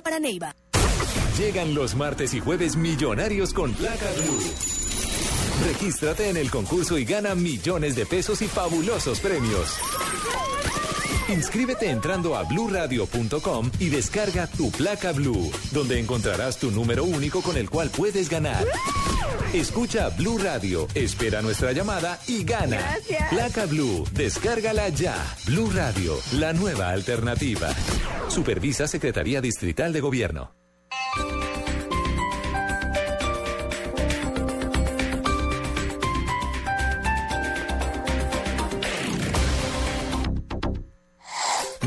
para Neiva. Llegan los martes y jueves millonarios con placa blue. Regístrate en el concurso y gana millones de pesos y fabulosos premios. Inscríbete entrando a bluradio.com y descarga tu placa blue, donde encontrarás tu número único con el cual puedes ganar. Escucha Blue Radio, espera nuestra llamada y gana. Gracias. Placa Blue, descárgala ya. Blue Radio, la nueva alternativa. Supervisa Secretaría Distrital de Gobierno.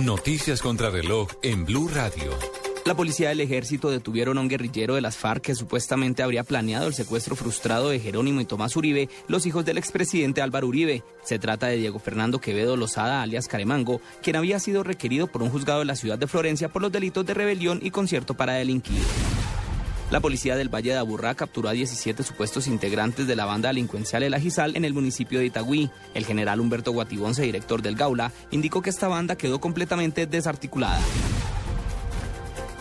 Noticias contra reloj en Blue Radio. La policía del ejército detuvieron a un guerrillero de las FARC que supuestamente habría planeado el secuestro frustrado de Jerónimo y Tomás Uribe, los hijos del expresidente Álvaro Uribe. Se trata de Diego Fernando Quevedo Lozada, alias Caremango, quien había sido requerido por un juzgado de la ciudad de Florencia por los delitos de rebelión y concierto para delinquir. La policía del Valle de Aburrá capturó a 17 supuestos integrantes de la banda delincuencial El Ajizal en el municipio de Itagüí. El general Humberto Guatibonce, director del Gaula, indicó que esta banda quedó completamente desarticulada.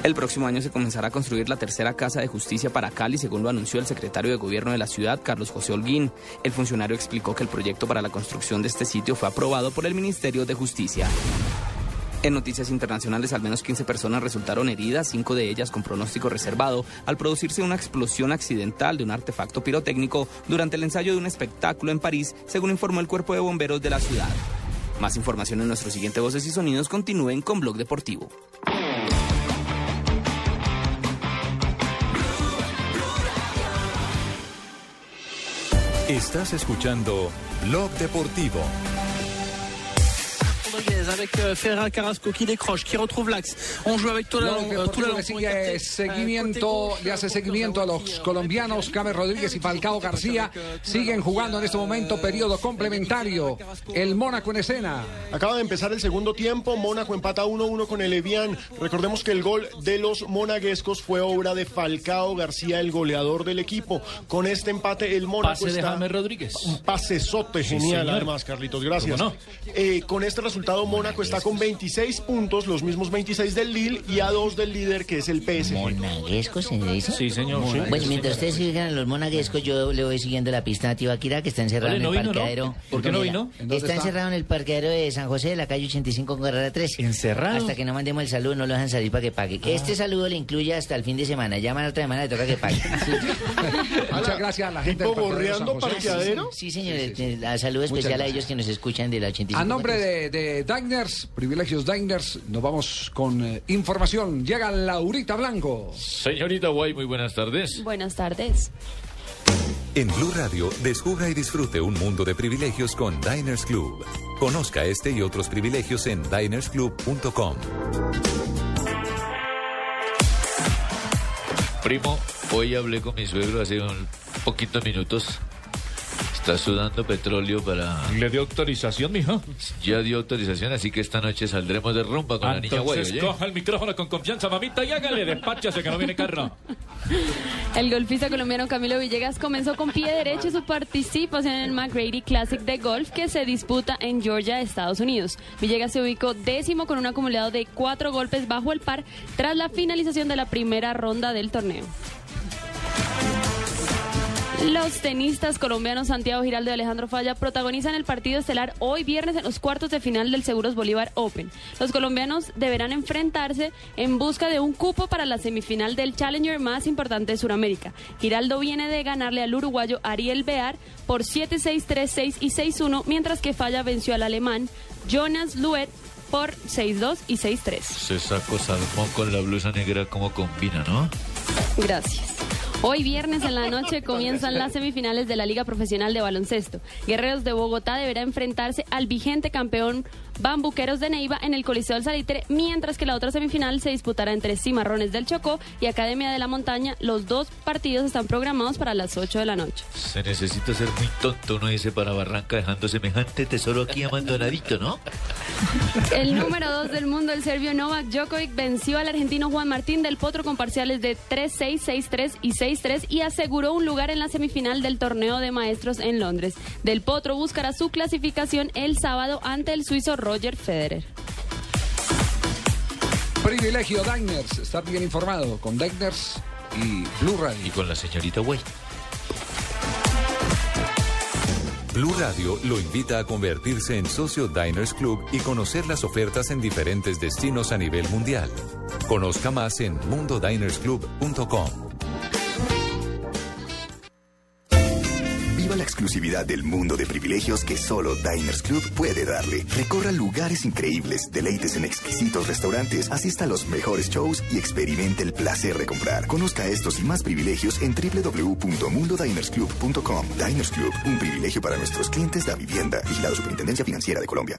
El próximo año se comenzará a construir la tercera casa de justicia para Cali, según lo anunció el secretario de gobierno de la ciudad, Carlos José Holguín. El funcionario explicó que el proyecto para la construcción de este sitio fue aprobado por el Ministerio de Justicia. En noticias internacionales, al menos 15 personas resultaron heridas, cinco de ellas con pronóstico reservado, al producirse una explosión accidental de un artefacto pirotécnico durante el ensayo de un espectáculo en París, según informó el cuerpo de bomberos de la ciudad. Más información en nuestro siguiente Voces y Sonidos. Continúen con Blog Deportivo. Estás escuchando Blog Deportivo. Avec euh, Ferreira Carrasco qui décroche, qui retrouve l'axe. On joue avec Toula Blog euh, Toula Deportivo le sigue seguimiento, le hace seguimiento a los colombianos, James Rodríguez y Falcao García siguen jugando en este momento periodo complementario. El Mónaco en escena. Acaba de empezar el segundo tiempo, Mónaco empata 1-1 con el Evian. Recordemos que el gol de los monaguescos fue obra de Falcao García, el goleador del equipo. Con este empate el Mónaco Pase de está... James Rodríguez. Un pasesote Sí, genial señor. además, Carlitos, gracias. ¿Cómo no? Eh, con este resultado Mónaco está con 26 puntos, los mismos 26 del Lille y a dos del líder que es el PSG. ¿Monaguescos se dice? Sí, señor. Bueno, mientras ustedes sigan a los monaguescos, yo le voy siguiendo la pista a Tibaquira, que está encerrado en ¿no el vino, no? parqueadero. ¿Por qué no vino? ¿En dónde Está, está? encerrado en el parqueadero de San José, de la calle 85 con Carrera 13. ¿Encerrado? Hasta que no mandemos el saludo, no lo dejan salir para que pague. Este saludo le incluye hasta el fin de semana. Llama la otra semana, le toca que pague. Muchas gracias a la gente ¿Tipo del parqueadero borreando parqueadero? Sí, señor. A saludo especial a ellos que nos escuchan de la 85. A nombre de, de Diners, Privilegios Diners, nos vamos con eh, información. Llega Laurita Blanco. Señorita Guay, muy buenas tardes. Buenas tardes. En Blue Radio, descubra y disfrute un mundo de privilegios con Diners Club. Conozca este y otros privilegios en dinersclub.com. Primo, hoy hablé con mi suegro hace un poquitos minutos. Está sudando petróleo para... ¿Le dio autorización, mijo? Ya dio autorización, así que esta noche saldremos de rumba con la niña Guay, Entonces oye. coja el micrófono con confianza, mamita, y hágale, despáchase que no viene carro. El golfista colombiano Camilo Villegas comenzó con pie derecho su participación en el McGrady Classic de golf que se disputa en Georgia, Estados Unidos. Villegas se ubicó décimo con un acumulado de cuatro golpes bajo el par tras la finalización de la primera ronda del torneo. Los tenistas colombianos Santiago Giraldo y Alejandro Falla protagonizan el partido estelar hoy viernes en los cuartos de final del Seguros Bolívar Open. Los colombianos deberán enfrentarse en busca de un cupo para la semifinal del Challenger más importante de Sudamérica. Giraldo viene de ganarle al uruguayo Ariel Bear por 7-6, 3-6 y 6-1, mientras que Falla venció al alemán Jonas Luet por 6-2 y 6-3. Se sacó salmón con la blusa negra como combina, ¿no? Gracias. Hoy viernes en la noche comienzan las semifinales de la Liga Profesional de Baloncesto. Guerreros de Bogotá deberá enfrentarse al vigente campeón Bambuqueros de Neiva en el Coliseo del Salitre, mientras que la otra semifinal se disputará entre Cimarrones del Chocó y Academia de la Montaña. Los dos partidos están programados para las 8 de la noche. Se necesita ser muy tonto, uno dice para Barranca dejando semejante tesoro aquí abandonadito, ¿no? El número 2 del mundo, el serbio Novak Djokovic, venció al argentino Juan Martín del Potro con parciales de 3-6, 6-3 y 6-3 y aseguró un lugar en la semifinal del torneo de maestros en Londres. Del Potro buscará su clasificación el sábado ante el suizo Roger Federer. Privilegio Diners, estar bien informado con Diners y Blue Radio. Y con la señorita Guay. Blue Radio lo invita a convertirse en socio Diners Club y conocer las ofertas en diferentes destinos a nivel mundial. Conozca más en mundodinersclub.com. Viva la exclusividad del mundo de privilegios que solo Diners Club puede darle. Recorra lugares increíbles, deleites en exquisitos restaurantes, asista a los mejores shows y experimente el placer de comprar. Conozca estos y más privilegios en www.mundodinersclub.com. Diners Club, un privilegio para nuestros clientes de vivienda. Vigilado Superintendencia Financiera de Colombia.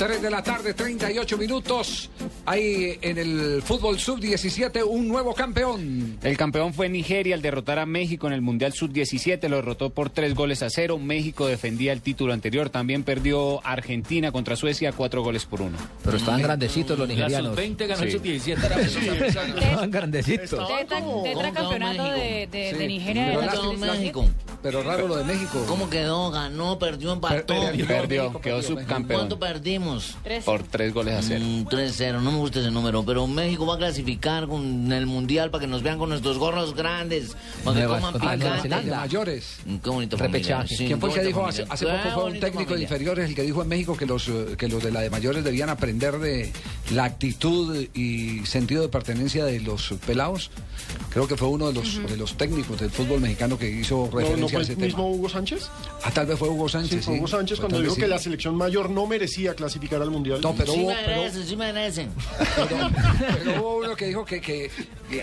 3 de la tarde, 38 minutos. Hay en el fútbol sub-17 un nuevo campeón. El campeón fue Nigeria al derrotar a México en el Mundial Sub-17, lo derrotó por tres goles a cero. México defendía el título anterior, también perdió Argentina contra Suecia cuatro goles por uno. Pero estaban grandecitos los La nigerianos. sub-20 ganó el Sí. sub-17. Estaban grandecitos. Tetra, tetracampeonato de, de, de Nigeria de Pero la- sub-17. la- pero raro lo de México. ¿Cómo quedó? ¿Ganó? ¿Perdió? ¿Empató? perdió, Perdió, México quedó subcampeón. ¿Cuánto perdimos? Por tres goles a cero. Mm, 3-0, no me gusta ese número, pero México va a clasificar con el Mundial para que nos vean con nuestros gorros grandes, para que coman picante. Mayores. Mm, Qué bonito Repechaje. Sí, ¿Quién fue el que dijo hace, hace poco fue un técnico de inferiores el que dijo en México que los eh, que los de la de mayores debían aprender de la actitud y sentido de pertenencia de los pelados? Creo que fue uno de los de los técnicos del fútbol mexicano que hizo ¿No, referencia no a fue ese el tema. mismo Hugo Sánchez? Ah, tal vez fue Hugo Sí, Sánchez. fue Hugo sí. Sánchez Pues cuando dijo sí. que la selección mayor no merecía clasificar al Mundial. No, pero Sí hubo, me pero, sí me pero hubo uno que dijo que, que,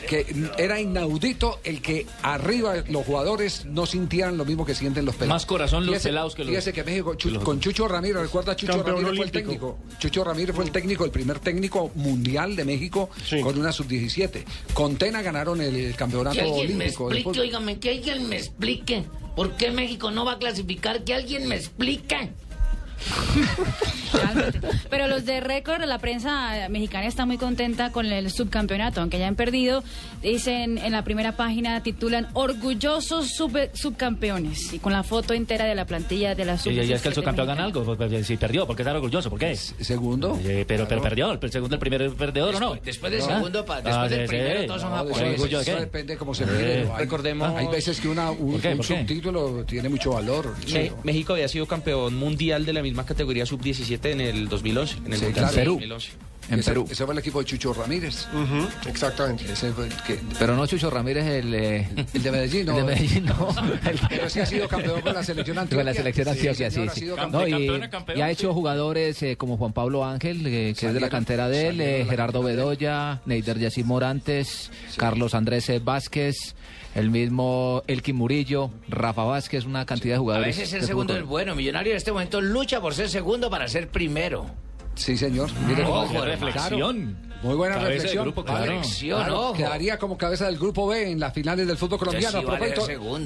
que era inaudito el que arriba los jugadores no sintieran lo mismo que sienten los pelados. Más corazón los Fíjese- pelados que los- Fíjese que México, Chu- los- con Chucho Ramírez, recuerda Chucho Campeón Ramírez fue el olímpico. técnico. Chucho Ramírez fue el técnico, el primer técnico mundial de México con una sub-17. Con Tena ganaron el campeonato Que me olímpico. del explique, oígame, que alguien me explique. ¿Por qué México no va a clasificar? Que alguien me explique. Pero los de récord, la prensa mexicana está muy contenta con el subcampeonato, aunque hayan perdido. Dicen en la primera página, titulan Orgullosos sub- subcampeones. Y con la foto entera de la plantilla de la sub Y ya es que el 17 subcampeón gana algo. Si perdió, porque está orgulloso. ¿Por qué? Segundo. Eh, pero, pero perdió. El segundo, el primer perdedor, ¿o no? Después del segundo, pa- después Ah, del sí, primero, sí. todos son japoneses. eso- ¿Orgullo de eso qué? depende cómo se Eh, mire. Hay- recordemos- Hay veces que una, un, ¿Por qué? un ¿Por qué? subtítulo tiene mucho valor. Me- México había sido campeón mundial de la misma categoría sub-17 en el 2011. En el Sí, claro. de Perú. 2011. En Perú. Ese fue el equipo de Chucho Ramírez. exactamente. Ese fue el que, Pero no Chucho Ramírez, el, eh, el de Medellín, no. el de Medellín, no. Pero sí ha sido campeón con la selección Antioquia. Con la selección Antioquia, sí, sí. sido No, campeón. y, y ha hecho jugadores eh, como Juan Pablo Ángel, eh, que es de la cantera de él, eh, de Gerardo Bedoya, Neider Yacir Morantes, Carlos Andrés Vázquez, el mismo Elkin Murillo, Rafa Vázquez, una cantidad de A jugadores. veces ser de segundo es bueno. Millonario en este momento lucha por ser segundo para ser primero. Sí, señor. Mire, Ojo, cómo- hermano. reflexión. Muy buena Cabeza reflexión. grupo, claro. Reflexión, Claro. Quedaría como cabeza del grupo B en las finales del fútbol colombiano. sí vale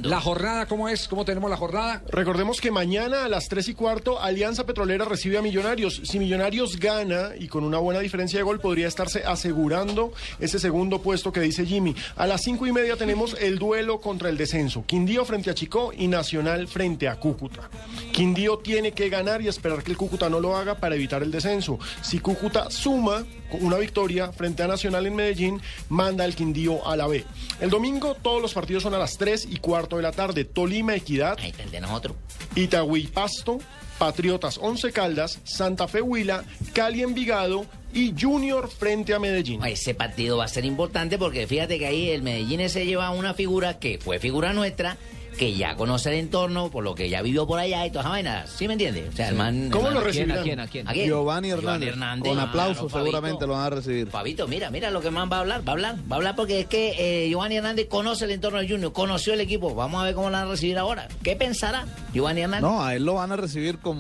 la jornada, ¿cómo es? ¿Cómo tenemos la jornada? Recordemos que mañana a las 3 y cuarto Alianza Petrolera recibe a Millonarios. Si Millonarios gana y con una buena diferencia de gol podría estarse asegurando ese segundo puesto que dice Jimmy. A las 5 y media tenemos el duelo contra el descenso. Quindío frente a Chicó y Nacional frente a Cúcuta. Quindío tiene que ganar y esperar que el Cúcuta no lo haga para evitar el descenso. Si Cúcuta suma una victoria frente a Nacional en Medellín, manda el Quindío a la B. El domingo todos los partidos son a las 3 y cuarto de la tarde. Tolima Equidad. Ahí está el de nosotros. Itagüí Pasto, Patriotas Once Caldas, Santa Fe Huila, Cali Envigado y Junior frente a Medellín. Ese partido va a ser importante porque fíjate que ahí el Medellín se lleva una figura que fue figura nuestra, que ya conoce el entorno, por lo que ya vivió por allá y todas esas vainas. ¿Sí me entiende? O sea, el man. ¿Cómo el lo man- recibirán? ¿A quién? ¿A quién? ¿A quién? Giovanni Hernández. Con aplausos Fabito. seguramente lo van a recibir. Fabito, mira, mira lo que man va a hablar, va a hablar, va a hablar porque es que eh, Giovanni Hernández conoce el entorno del Junior, conoció el equipo. Vamos a ver cómo lo van a recibir ahora. ¿Qué pensará Giovanni Hernández? No, a él lo van a recibir con,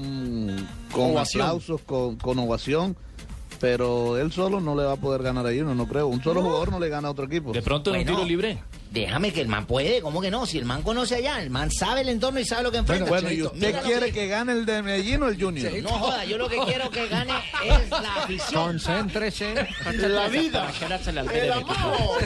con Ovación. aplausos, con, con ovación. Pero él solo no le va a poder ganar a Junior, no creo. Un solo jugador no le gana a otro equipo. De pronto en un Bueno. tiro libre. Déjame que el man puede, ¿cómo que no? Si el man conoce allá, el man sabe el entorno y sabe lo que enfrenta. Bueno, ¿y Cheito. usted quiere que- que gane el de Medellín o el Junior? No joda, yo lo que quiero que gane es la afición. Concéntrese. La vida. El amor.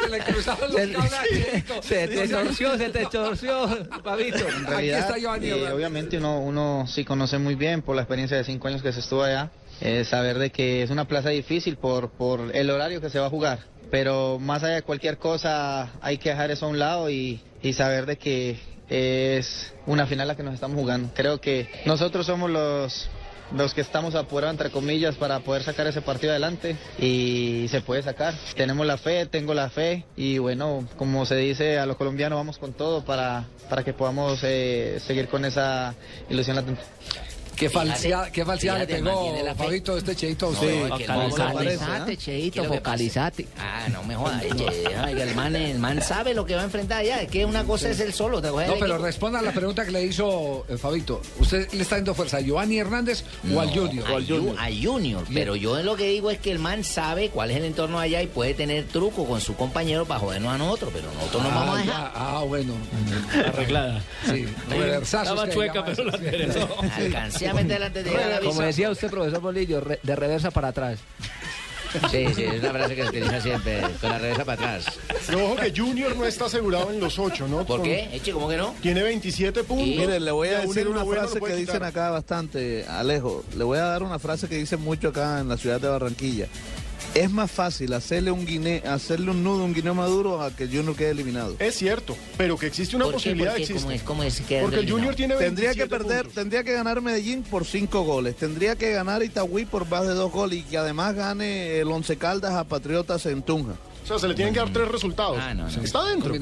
Se le cruzaron los cables. Se te torció, se te torció, Pabito. En Aquí está Giovanni eh, obviamente uno, uno sí conoce muy bien por la experiencia de cinco años que se estuvo allá, eh, saber de que es una plaza difícil por, por el horario que se va a jugar. Pero más allá de cualquier cosa, hay que dejar eso a un lado y, saber de que es una final la que nos estamos jugando. Creo que nosotros somos los, los que estamos apurados, entre comillas, para poder sacar ese partido adelante y se puede sacar. Tenemos la fe, tengo la fe y bueno, como se dice a los colombianos, vamos con todo para, para que podamos eh, seguir con esa ilusión latente. Qué falsidad, qué falsidad le pegó. Fabito este cheito a No, usted. es que el man- Focalizate, ¿Qué Cheito, es lo que pasa? focalizate. Ah, no me jodas, el man, el man sabe lo que va a enfrentar allá. Es que una cosa es el solo. te No, pero responda a la pregunta que le hizo eh, Fabito. ¿Usted le está dando fuerza a Giovanni Hernández o al Junior? a Ju- A Junior. Pero yo lo que digo es que el man sabe cuál es el entorno allá y puede tener truco con su compañero para jodernos a nosotros, pero nosotros no Ah, vamos a ya. Ah, bueno. Arreglada. Sí, reversazos Estaba chueca, pero la eso. Antes de llegar Como decía usted, profesor Bolillo, re- de reversa para atrás. Sí, sí, es una frase que se utiliza siempre, con la reversa para atrás. Pero ojo que Junior no está asegurado en los ocho, ¿no? ¿Por Con- qué? Eche, ¿cómo que no? Tiene 27 puntos. Mire, le voy a Y decir una frase que dicen acá bastante, Alejo. Le voy a dar una frase que dicen mucho acá en la ciudad de Barranquilla. Es más fácil hacerle un guine, hacerle un nudo a un guineo maduro a que el Junior quede eliminado. Es cierto, pero que existe una ¿Por qué? posibilidad ¿Por qué? existe. ¿Cómo es? ¿Cómo es que Porque el? Junior tiene Tendría que 27 perder, tendría que ganar Medellín por cinco goles, tendría que ganar Itagüí por más de dos goles y que además gane el Once Caldas a Patriotas en Tunja. O sea, se le tienen que dar tres resultados. Ah, no, no. Está dentro.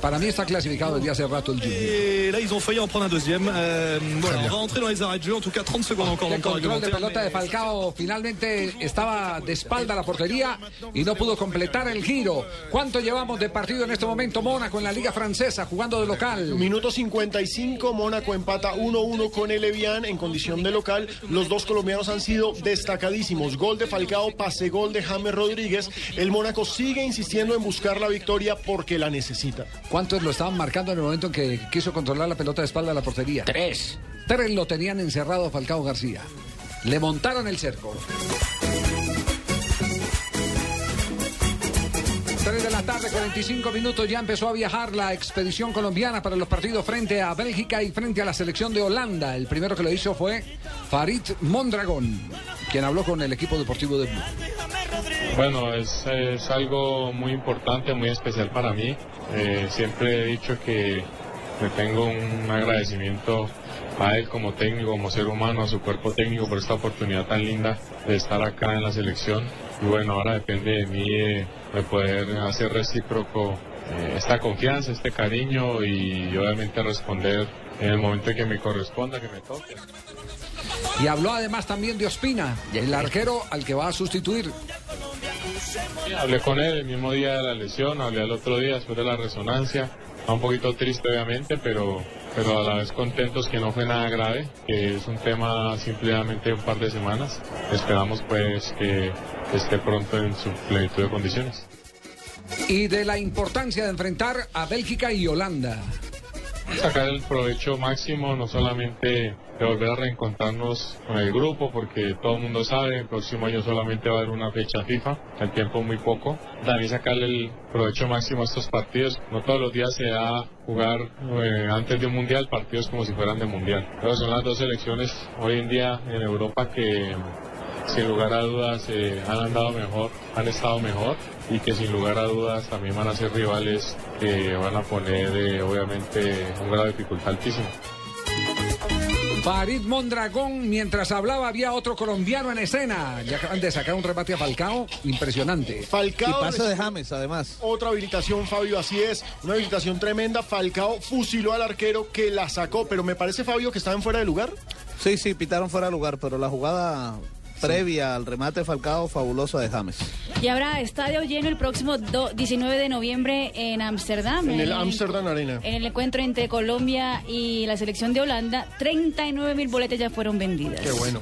Para mí está clasificado desde hace rato el Junior. Là, ils ont failli en prendre un deuxième. Euh, voilà, on va entrer dans les arrêts de jeu. En tout cas, 30 secondes encore El control de pelota de Falcao finalmente estaba de espalda a la portería y no pudo completar el giro. ¿Cuánto llevamos de partido en este momento Mónaco en la Liga Francesa jugando de local? Minuto 55, Mónaco empata 1-1 con el Evian en condición de local. Los dos colombianos han sido destacadísimos. Gol de Falcao, pase gol de James Rodríguez. El Mónaco sigue insistiendo en buscar la victoria porque la necesita. ¿Cuántos lo estaban marcando en el momento en que quiso controlar la pelota de espalda a la portería? Tres. Tres lo tenían encerrado a Falcao García. Le montaron el cerco. Tres de la tarde, 45 minutos, ya empezó a viajar la expedición colombiana para los partidos frente a Bélgica y frente a la selección de Holanda. El primero que lo hizo fue Farid Mondragón, quien habló con el equipo deportivo de Blue. Bueno, es, es algo muy importante, muy especial para mí. Eh, siempre he dicho que le tengo un agradecimiento a él como técnico, como ser humano, a su cuerpo técnico por esta oportunidad tan linda de estar acá en la selección. Y bueno, ahora depende de mí eh, de poder hacer recíproco eh, esta confianza, este cariño y obviamente responder en el momento que me corresponda, que me toque. Y habló además también de Ospina, el arquero al que va a sustituir. Sí, hablé con él el mismo día de la lesión, hablé el otro día después de la resonancia. Está un poquito triste obviamente, pero, pero a la vez contentos que no fue nada grave, que es un tema simplemente un par de semanas. Esperamos pues que esté pronto en su plenitud de condiciones. Y de la importancia de enfrentar a Bélgica y Holanda. Sacar el provecho máximo, no solamente de volver a reencontrarnos con el grupo, porque todo el mundo sabe, el próximo año solamente va a haber una fecha FIFA, el tiempo muy poco. También sacarle el provecho máximo a estos partidos. No todos los días se da jugar eh, antes de un mundial partidos como si fueran de mundial. Pero son las dos selecciones hoy en día en Europa que sin lugar a dudas eh, han andado mejor, han estado mejor y que sin lugar a dudas también van a ser rivales que van a poner eh, obviamente un grado de dificultad altísimo. Farid Mondragón, mientras hablaba, había otro colombiano en escena. Ya acaban de sacar un remate a Falcao, impresionante. Falcao. Y pase de James, además. Otra habilitación, Fabio, así es. Una habilitación tremenda. Falcao fusiló al arquero que la sacó, pero me parece, Fabio, que estaban fuera de lugar. Sí, sí, pitaron fuera de lugar, pero la jugada previa al remate Falcao fabulosa de James. Y habrá estadio lleno el próximo do- 19 de noviembre en Ámsterdam. En el Amsterdam Arena. En el encuentro entre Colombia y la selección de Holanda, 39 mil boletas ya fueron vendidas. Qué bueno.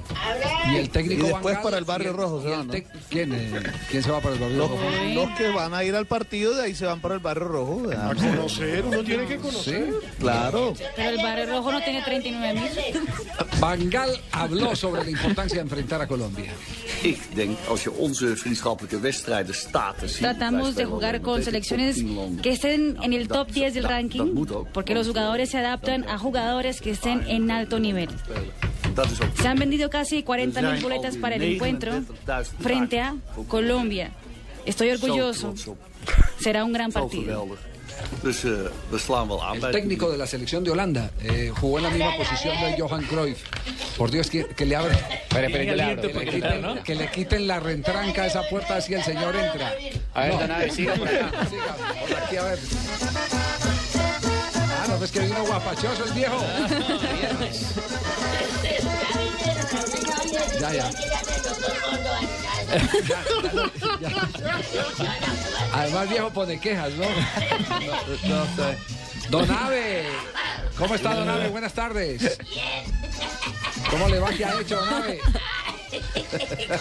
Y el técnico Y después para el Barrio el- Rojo se van, ¿Quién, eh, ¿Quién se va para el Barrio Los, Rojo? los que van a ir al partido, de ahí se van para el Barrio Rojo. A conocer, uno tiene que conocer. Claro. Pero el Barrio Rojo no tiene 39 mil. Bangal habló sobre la importancia de enfrentar a Colombia. Tratamos de jugar con selecciones que estén en el top 10 del ranking, porque los jugadores se adaptan a jugadores que estén en alto nivel. Se han vendido casi 40 mil boletas para el encuentro frente a Colombia. Estoy orgulloso. Será un gran partido. Dus eh, we slaan wel aan El técnico de la selección de Holanda eh, jugó en la misma posición de Johan Cruyff. Por Dios, que, que le abran. Espere, espere, que le abro, que, le quiten, ¿no? que le quiten la rentranca a esa puerta así el señor entra. A ver, Donave, siga por acá. Siga, por aquí, a ver. Ah, no, ves que vino guapachoso el viejo. Ya, ya. Además, viejo pone quejas, ¿no? No sé. Don Ave. ¿Cómo está, Don Ave? Buenas tardes. ¿Cómo le va? ¿Qué ha hecho, Don Ave?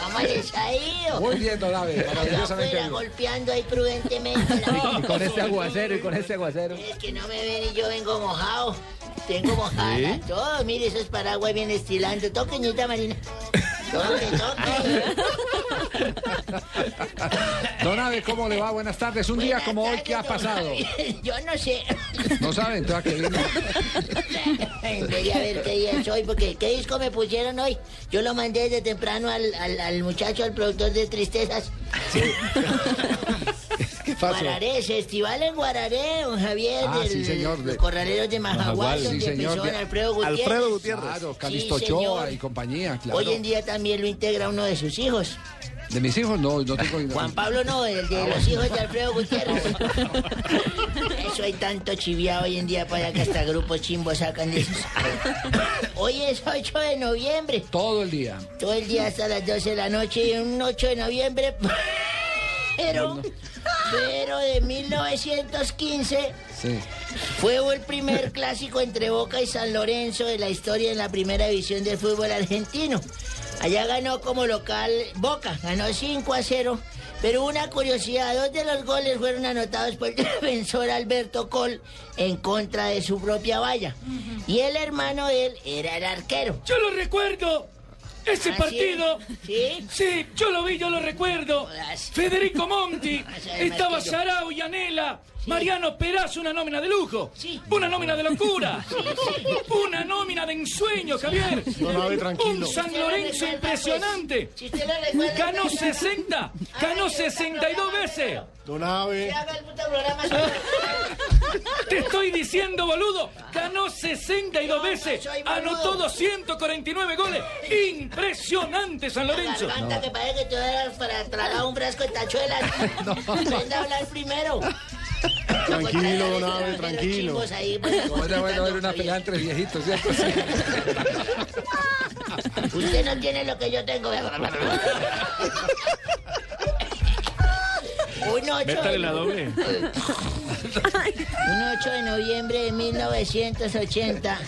¿Cómo les ha ido? Muy bien, Don Ave. Maravillosamente bien. golpeando ahí prudentemente. Y con este aguacero, y con este aguacero. Es que no me ven y yo vengo mojado. Tengo mojada ¿Sí? todo. Mire esos paraguas bien estilando. Toque, ñita Marina. Toque, toque. Don ¿cómo le va? Buenas tardes. Un día como hoy, ¿qué ha pasado? Yo no sé. No saben, entonces a qué vino. Voy a ver qué día es hoy, porque ¿qué disco me pusieron hoy? Yo lo mandé desde temprano al, al, al muchacho, al productor de Tristezas. ¿Qué pasó? Guararé, festival en Guararé, don Javier, Ah, del, sí, señor, de- los corraleros de Majagual, sí, señor, empezó de- Alfredo Gutiérrez. Alfredo Gutiérrez. Claro, Calixto Sí, Ochoa y compañía, claro. Hoy en día también lo integra uno de sus hijos. De mis hijos, no, no tengo... Juan Pablo no, el de los hijos de Alfredo Gutiérrez. Eso hay tanto chiviado hoy en día para que hasta grupos chimbos sacan de esos. Hoy es 8 de noviembre. Todo el día. Todo el día hasta las 12 de la noche y un 8 de noviembre. Pero, pero de 1915 Sí. fue el primer clásico entre Boca y San Lorenzo de la historia en la primera división del fútbol argentino. Allá ganó como local Boca, ganó 5 a 0. Pero una curiosidad, dos de los goles fueron anotados por el defensor Alberto Col en contra de su propia valla. Y el hermano de él era el arquero. Yo lo recuerdo. Ese ¿Ah, partido. ¿Sí? Sí, yo lo vi, yo lo recuerdo. Federico Monti, estaba. Sarau y Anela. Mariano Peraz, una nómina de lujo. Una nómina de locura. Una nómina de ensueño, Javier. Un San Lorenzo impresionante. Lo recuerda, Ganó 60, ganó 62 veces. Don. Te estoy diciendo, boludo. Ganó 62 veces. Anotó 249 goles. Impresionante, San Lorenzo. Garganta que parece que a dar para tragar un frasco de tachuelas. Aprenda a hablar primero. Tranquilo, don Abe, tranquilo. pues, Bueno, bueno, era una pelea entre viejitos, ¿cierto? Sí. Usted no tiene lo que yo tengo. Un 8, Métale la doble. un 8 de noviembre de 1980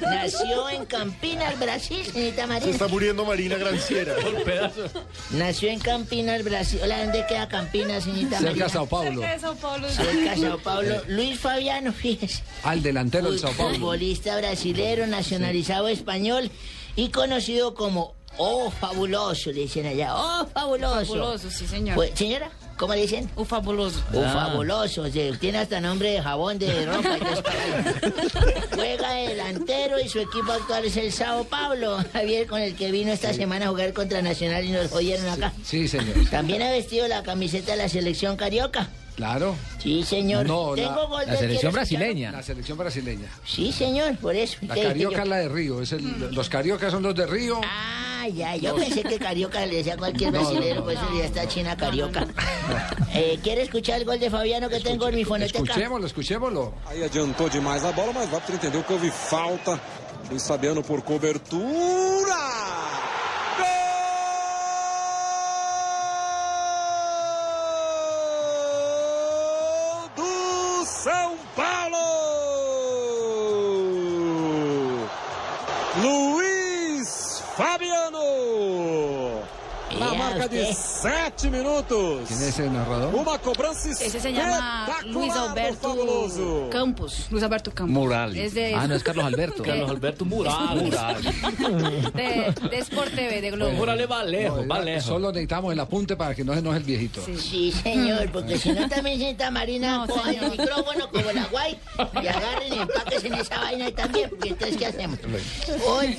nació en Campinas, Brasil, señorita Se María. está muriendo Marina Granciera. Nació en Campinas, Brasil. Hola, ¿dónde queda Campinas, señorita Cerca María? de Sao Paulo. Cerca de Sao Paulo. Cerca de Sao Paulo. Luis Fabiano, fíjese. Al delantero del Sao Paulo. Futbolista brasilero, nacionalizado español y conocido como Oh Fabuloso, le dicen allá. Oh Fabuloso. Fabuloso, sí, señor. Pues, señora, ¿cómo le dicen? Un fabuloso. Oh, Ah. fabuloso, sí, tiene hasta nombre de jabón de ropa. y. Juega de delantero y su equipo actual es el Sao Paulo, Javier, con el que vino esta semana a jugar contra Nacional y nos jodieron acá. Sí, señor. También ha vestido la camiseta de la selección carioca. Claro. Sí, señor. No, Tengo la, gol del quiero escucharlo. La selección brasileña. Sí, señor, por eso. La carioca es la de Río. Es el, los cariocas son los de Río. Ah, ya, yo pensé que carioca le decía a cualquier No, brasileño, no, pues eso ya está china carioca. Eh, ¿Quiere escuchar el gol de Fabiano que tengo en mi fonoteca? Escuchémoslo, escuchémoslo. Aí adiantou demais a bola, mas árbitro entendeu que houve falta. Luiz Fabiano por cobertura. Fabiano! Na marca de. Sete minutos. ¿Quién es el narrador? Uma cobrança Ese se llama Luis Alberto Fabuloso. Campos. Luis Alberto Campos. Morales. De, Ah, no es Carlos Alberto. Carlos Alberto Morales. de, de Sport TV, de Globo. Va lejos, No, va lejos. Solo necesitamos el apunte para que no se enoje el viejito. Sí, señor, porque si no también señorita Marina No, coja el micrófono como la guay y agarren y empaques en esa vaina y también, porque entonces ¿qué hacemos? Hoy,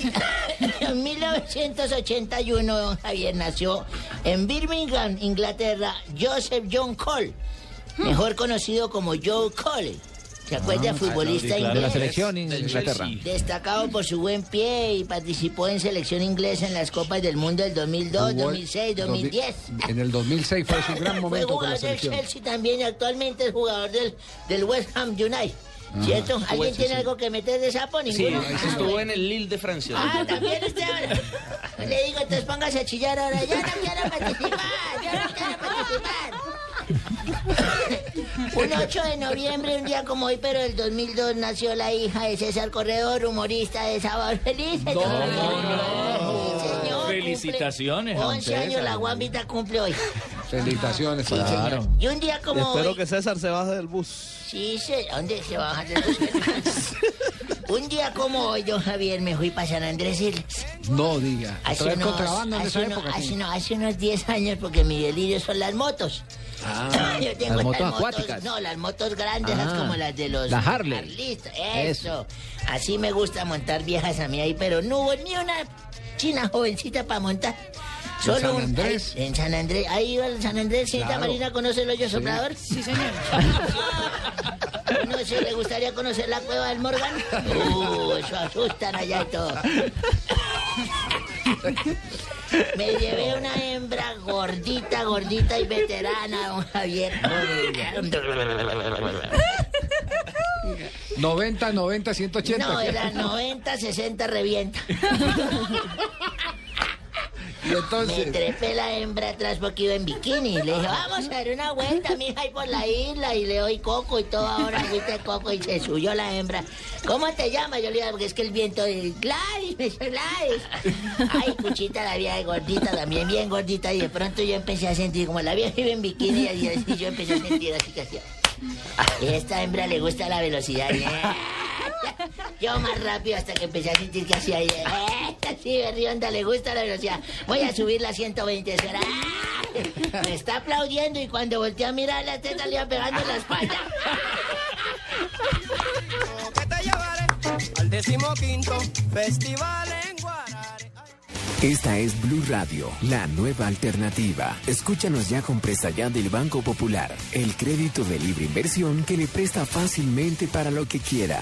en 1981, don Javier nació en Birmingham, Inglaterra, Joseph John Cole, mejor conocido como Joe Cole. ¿Se acuerda? Futbolista De la inglés. selección in- Inglaterra. Destacado por su buen pie y participó en selección inglesa en las Copas del Mundo del 2002, Jugó- 2006, 2010. En el 2006 fue su gran Fue momento con la jugador del selección. Chelsea también y actualmente es jugador del, del West Ham United. ¿Cierto? Ajá. ¿Alguien Sí, tiene sí. algo que meter de sapo? Sí, ¿Ninguno? Ah, estuvo en el Lille de Francia. Ah, también usted ahora. Le digo, entonces póngase a chillar ahora. Ya no quiero participar, ya no quiero participar. Un 8 de noviembre, un día como hoy, pero del 2002, nació la hija de César Corredor, humorista de Sábado Feliz. No, Señor, Felicitaciones, don 11 años, la guambita cumple hoy. Felicitaciones. Sí, señor. Y un día como Espero hoy... que César se baje del bus. Sí, se, ¿dónde se baja del bus? Un día como hoy, don Javier, me fui para San Andrés Islas. No diga. Hace unos, contrabando en hace esa unos- época. hace sí. unos- hace unos 10 años, porque mi delirio son las motos. Ah, Yo tengo las motos acuáticas. no, las motos grandes, las Ah, como las de los... la Harley. Harleys, Eso. Así me gusta montar viejas a mí ahí, pero no hubo ni una china jovencita para montar. Solo San un- Andrés? ahí- en San Andrés. Ahí iba el San Andrés, señorita Claro. Marina, ¿conoce el hoyo Sí. soplador? Sí, señor. No sé, ¿le gustaría conocer la cueva del Morgan? Uh, eso asustan allá y todo. Me llevé una hembra gordita, gordita y veterana, don Javier. 90, 90, 180. No, era 90, 60 revienta. Y. Me trepé la hembra atrás porque iba en bikini. Le dije, vamos a dar una vuelta, mija, ahí por la isla. Y le doy coco y todo ahora, de coco. Y se subió la hembra. ¿Cómo te llamas? Yo le dije, porque es que el viento de Gladys, me dice Gladys. Ay, cuchita, la vieja gordita, también bien gordita. Y de pronto yo empecé a sentir, como la vieja iba en bikini, y así yo empecé a sentir así que hacía. Y esta hembra le gusta la velocidad. y, eh, Yo más rápido hasta que empecé a sentir que hacía ahí. eh, Así, Berrionda, le gusta la velocidad. Voy a subir la 120. será. Me está aplaudiendo y cuando volteé a mirar la teta le iba pegando en la espalda. Al decimoquinto Festival en Esta es Blue Radio, la nueva alternativa. Escúchanos ya con presta ya del Banco Popular, el crédito de libre inversión que le presta fácilmente para lo que quiera.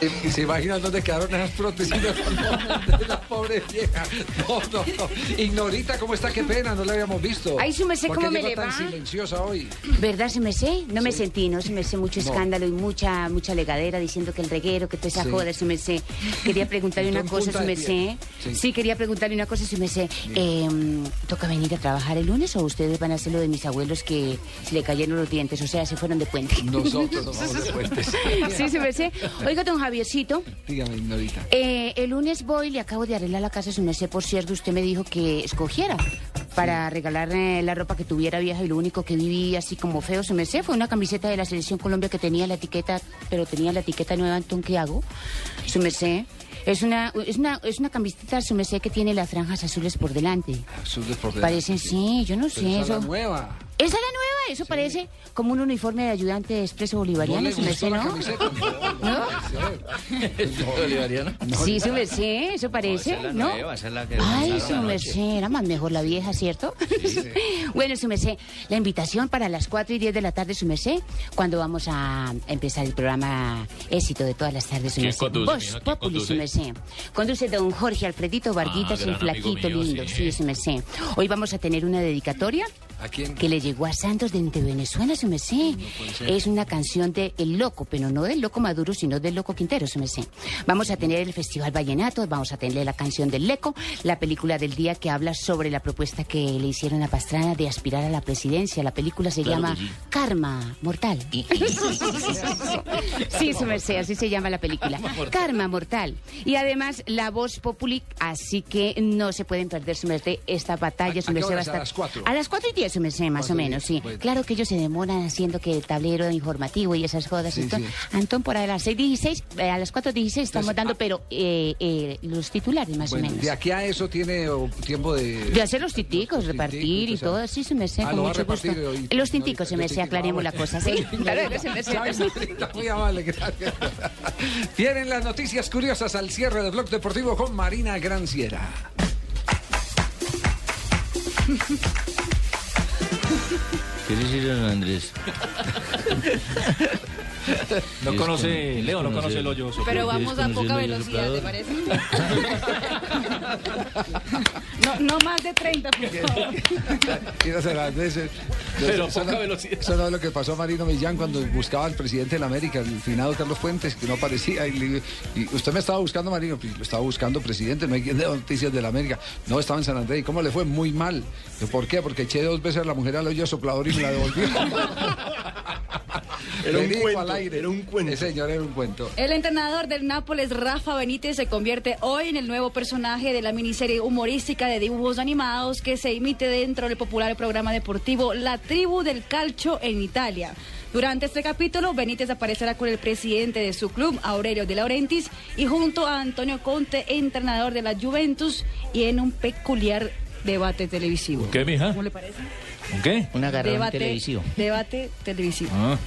¿Y se imaginan dónde quedaron esas prótesis de la pobre vieja? No, no, no. Ignorita, ¿cómo está? Qué pena, no la habíamos visto. Ay, su merced, ¿Por qué ¿cómo me le tan va? silenciosa hoy? ¿Verdad, se me sé? No me sentí, ¿no? Se me sé mucho escándalo y mucha mucha legadera diciendo que el reguero, que toda esa Sí. joda, se me sé. Quería preguntarle una cosa, punta se de me pie. sé. Sí. Sí. quería preguntarle una cosa, se me sé. Eh, ¿Toca venir a trabajar el lunes o ustedes van a hacer lo de mis abuelos que se le cayeron los dientes? O sea, se fueron de puente. Nosotros nos vamos de puentes. sí, se me sé. Oiga, don Javiercito, Dígame, eh, el lunes voy, le acabo de arreglar la casa, su merced, por cierto, usted me dijo que escogiera para regalar la ropa que tuviera vieja y lo único que viví así como feo, su merced, fue una camiseta de la Selección Colombia que tenía la etiqueta, pero tenía la etiqueta nueva, entonces, ¿qué hago? Su merced, es una, es una, es una camiseta, su merced, que tiene las franjas azules por delante. Azules por delante. Parecen, sí, yo no Pero sé, esa es eso... la nueva. ¿Esa es la nueva? Eso parece como un uniforme de ayudante de expreso bolivariano, ¿No le su merced, ¿no? camiseta? ¿No? Sí, su merced, eso parece, ¿no? nueva, esa es la que Ay, su merced, era más mejor la vieja, ¿cierto? bueno, su merced, la invitación para las 4 y 10 de la tarde, su merced, cuando vamos a empezar el programa éxito de todas las tardes, su ¿Quién merced. ¿Quién Populi, su merced. Conduce don Jorge Alfredito Varguitas, Ah, el flaquito mío, lindo, sí. sí, su merced. Hoy vamos a tener una dedicatoria ¿A quién? que le llegó a Santos desde Venezuela, su merced. puede ser. Es una canción de El Loco, pero no del Loco Maduro, sino del Loco Quintero, su merced. Vamos a tener el Festival Vallenato, vamos a tener la canción del Leco, la película del día que habla sobre la propuesta que le hicieron a Pastrana de aspirar a la presidencia. La película se Claro llama sí. Karma Mortal. sí, su merced, así se llama la película. Karma Mortal. Y además la voz populi, así que no se pueden perder, su merced, esta batalla, ¿A- su a qué merced va a horas? ¿A estar... las cuatro? A las cuatro y diez, su merced, más o menos, sí. Claro que ellos se demoran haciendo que el tablero informativo y esas jodas. Sí, sí. Antón, por ahí a las 6.16, eh, a las 4.16 estamos Entonces, dando, pero eh, eh, los titulares más Bueno, o menos. de aquí a eso tiene tiempo de... De hacer los tinticos, repartir y o sea. todo, así se me sé, Ah, con mucho gusto. hoy, Los no, tinticos se me sé, aclaremos ah, la cosa, sí. Claro, se me sé. Muy amable, gracias. Vienen las noticias curiosas al cierre del Blog Deportivo con Marina Granciera. ¿Qué le hicieron a Andrés? No conoce, Leo no conoce el hoyo. Pero vamos a poca velocidad, ¿te parece? No, no más de 30, por favor. Quiero hacer las veces. Pero Eso poca no- velocidad. Eso no es lo que pasó a Marino Millán cuando buscaba al presidente de la América, el finado Carlos Fuentes, que no aparecía. Y, le- y usted me estaba buscando, Marino, pues, lo estaba buscando presidente, no hay noticias de la América. No, estaba en San Andrés. ¿Y cómo le fue? Muy mal. ¿Por qué? Porque eché dos veces a la mujer al hoyo soplador y me la devolvió. Era un cuento, al aire. era un cuento. Ese señor era un cuento. El entrenador del Nápoles, Rafa Benítez, se convierte hoy en el nuevo personaje de la miniserie humorística de dibujos animados que se emite dentro del popular programa deportivo La Tribu del Calcio en Italia. Durante este capítulo, Benítez aparecerá con el presidente de su club, Aurelio De Laurentiis, y junto a Antonio Conte, entrenador de la Juventus, y en un peculiar debate televisivo. ¿Qué, mija? ¿Cómo le parece? ¿Un qué? Un agarrón Debate televisivo. Debate televisivo. Ah.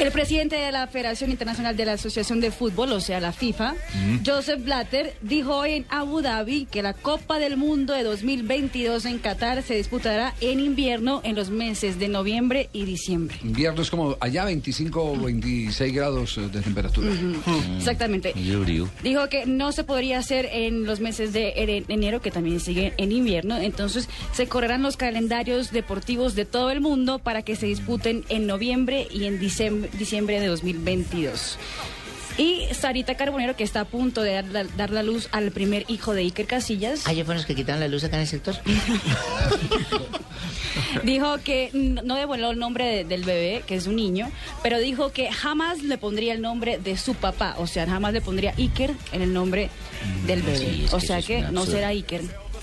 El presidente de la Federación Internacional de la Asociación de Fútbol, o sea, la FIFA, Mm. Joseph Blatter, dijo hoy en Abu Dhabi que la Copa del Mundo de 2022 en Qatar se disputará en invierno en los meses de noviembre y diciembre. Invierno es como allá 25 o 26 grados de temperatura. Ujú. Exactamente. Dijo que no se podría hacer en los meses de enero, que también sigue en invierno. Entonces se correrán los calendarios deportivos de todo el mundo para que se disputen en noviembre y en diciembre, diciembre de 2022. Y Sarita Carbonero, que está a punto de dar la, dar la luz al primer hijo de Iker Casillas, Ah, ¿ya fueron los que quitaron la luz acá en el sector? dijo que no devolvió el nombre de- del bebé, que es un niño, pero dijo que jamás le pondría el nombre de su papá, o sea, jamás le pondría Iker en el nombre del bebé. Sí, es o que sea que un no será Iker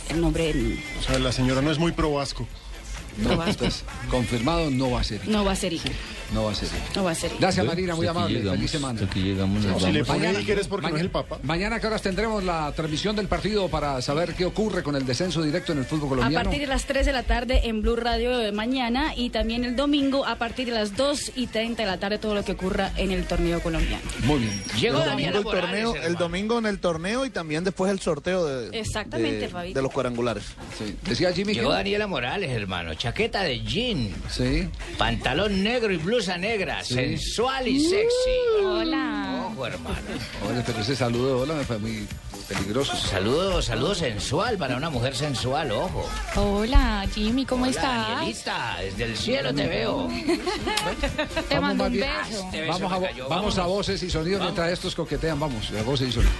el nombre del niño. O sea, la señora no es muy pro vasco. No, pues, confirmado no va a ser. No va a ser Iker. No va a ser. No va a ser. Gracias Marina, muy amable. llegamos, Feliz semana. hasta aquí llegamos, nos Si le pone Mañana- Iker es porque no es el papa. Mañana que horas tendremos la transmisión del partido para saber qué ocurre con el descenso directo en el fútbol A colombiano. partir de las 3 de la tarde en Blue Radio de mañana y también el domingo a partir de las 2 y 30 de la tarde todo lo que ocurra en el torneo colombiano. Muy bien. Llegó el, domingo Daniela el, torneo, domingo en el torneo y también después el sorteo de, Exactamente, de, de los cuadrangulares. Sí. Decía Jimmy Llegó que... Daniela Morales, hermano. Chaqueta de jean, Sí. pantalón negro y blusa negra. Sí. Sensual y sexy. Hola. Ojo, hermano. Oye, pero ese saludo de hola me fue muy peligroso. Saludo, saludo sensual para una mujer sensual, ojo. Hola, Jimmy, ¿cómo Hola, estás? Desde el cielo te veo. Te Vamos mando un. Este beso Vamos a, cayó. vamos a voces y sonidos mientras estos coquetean. Vamos, a voces y sonidos.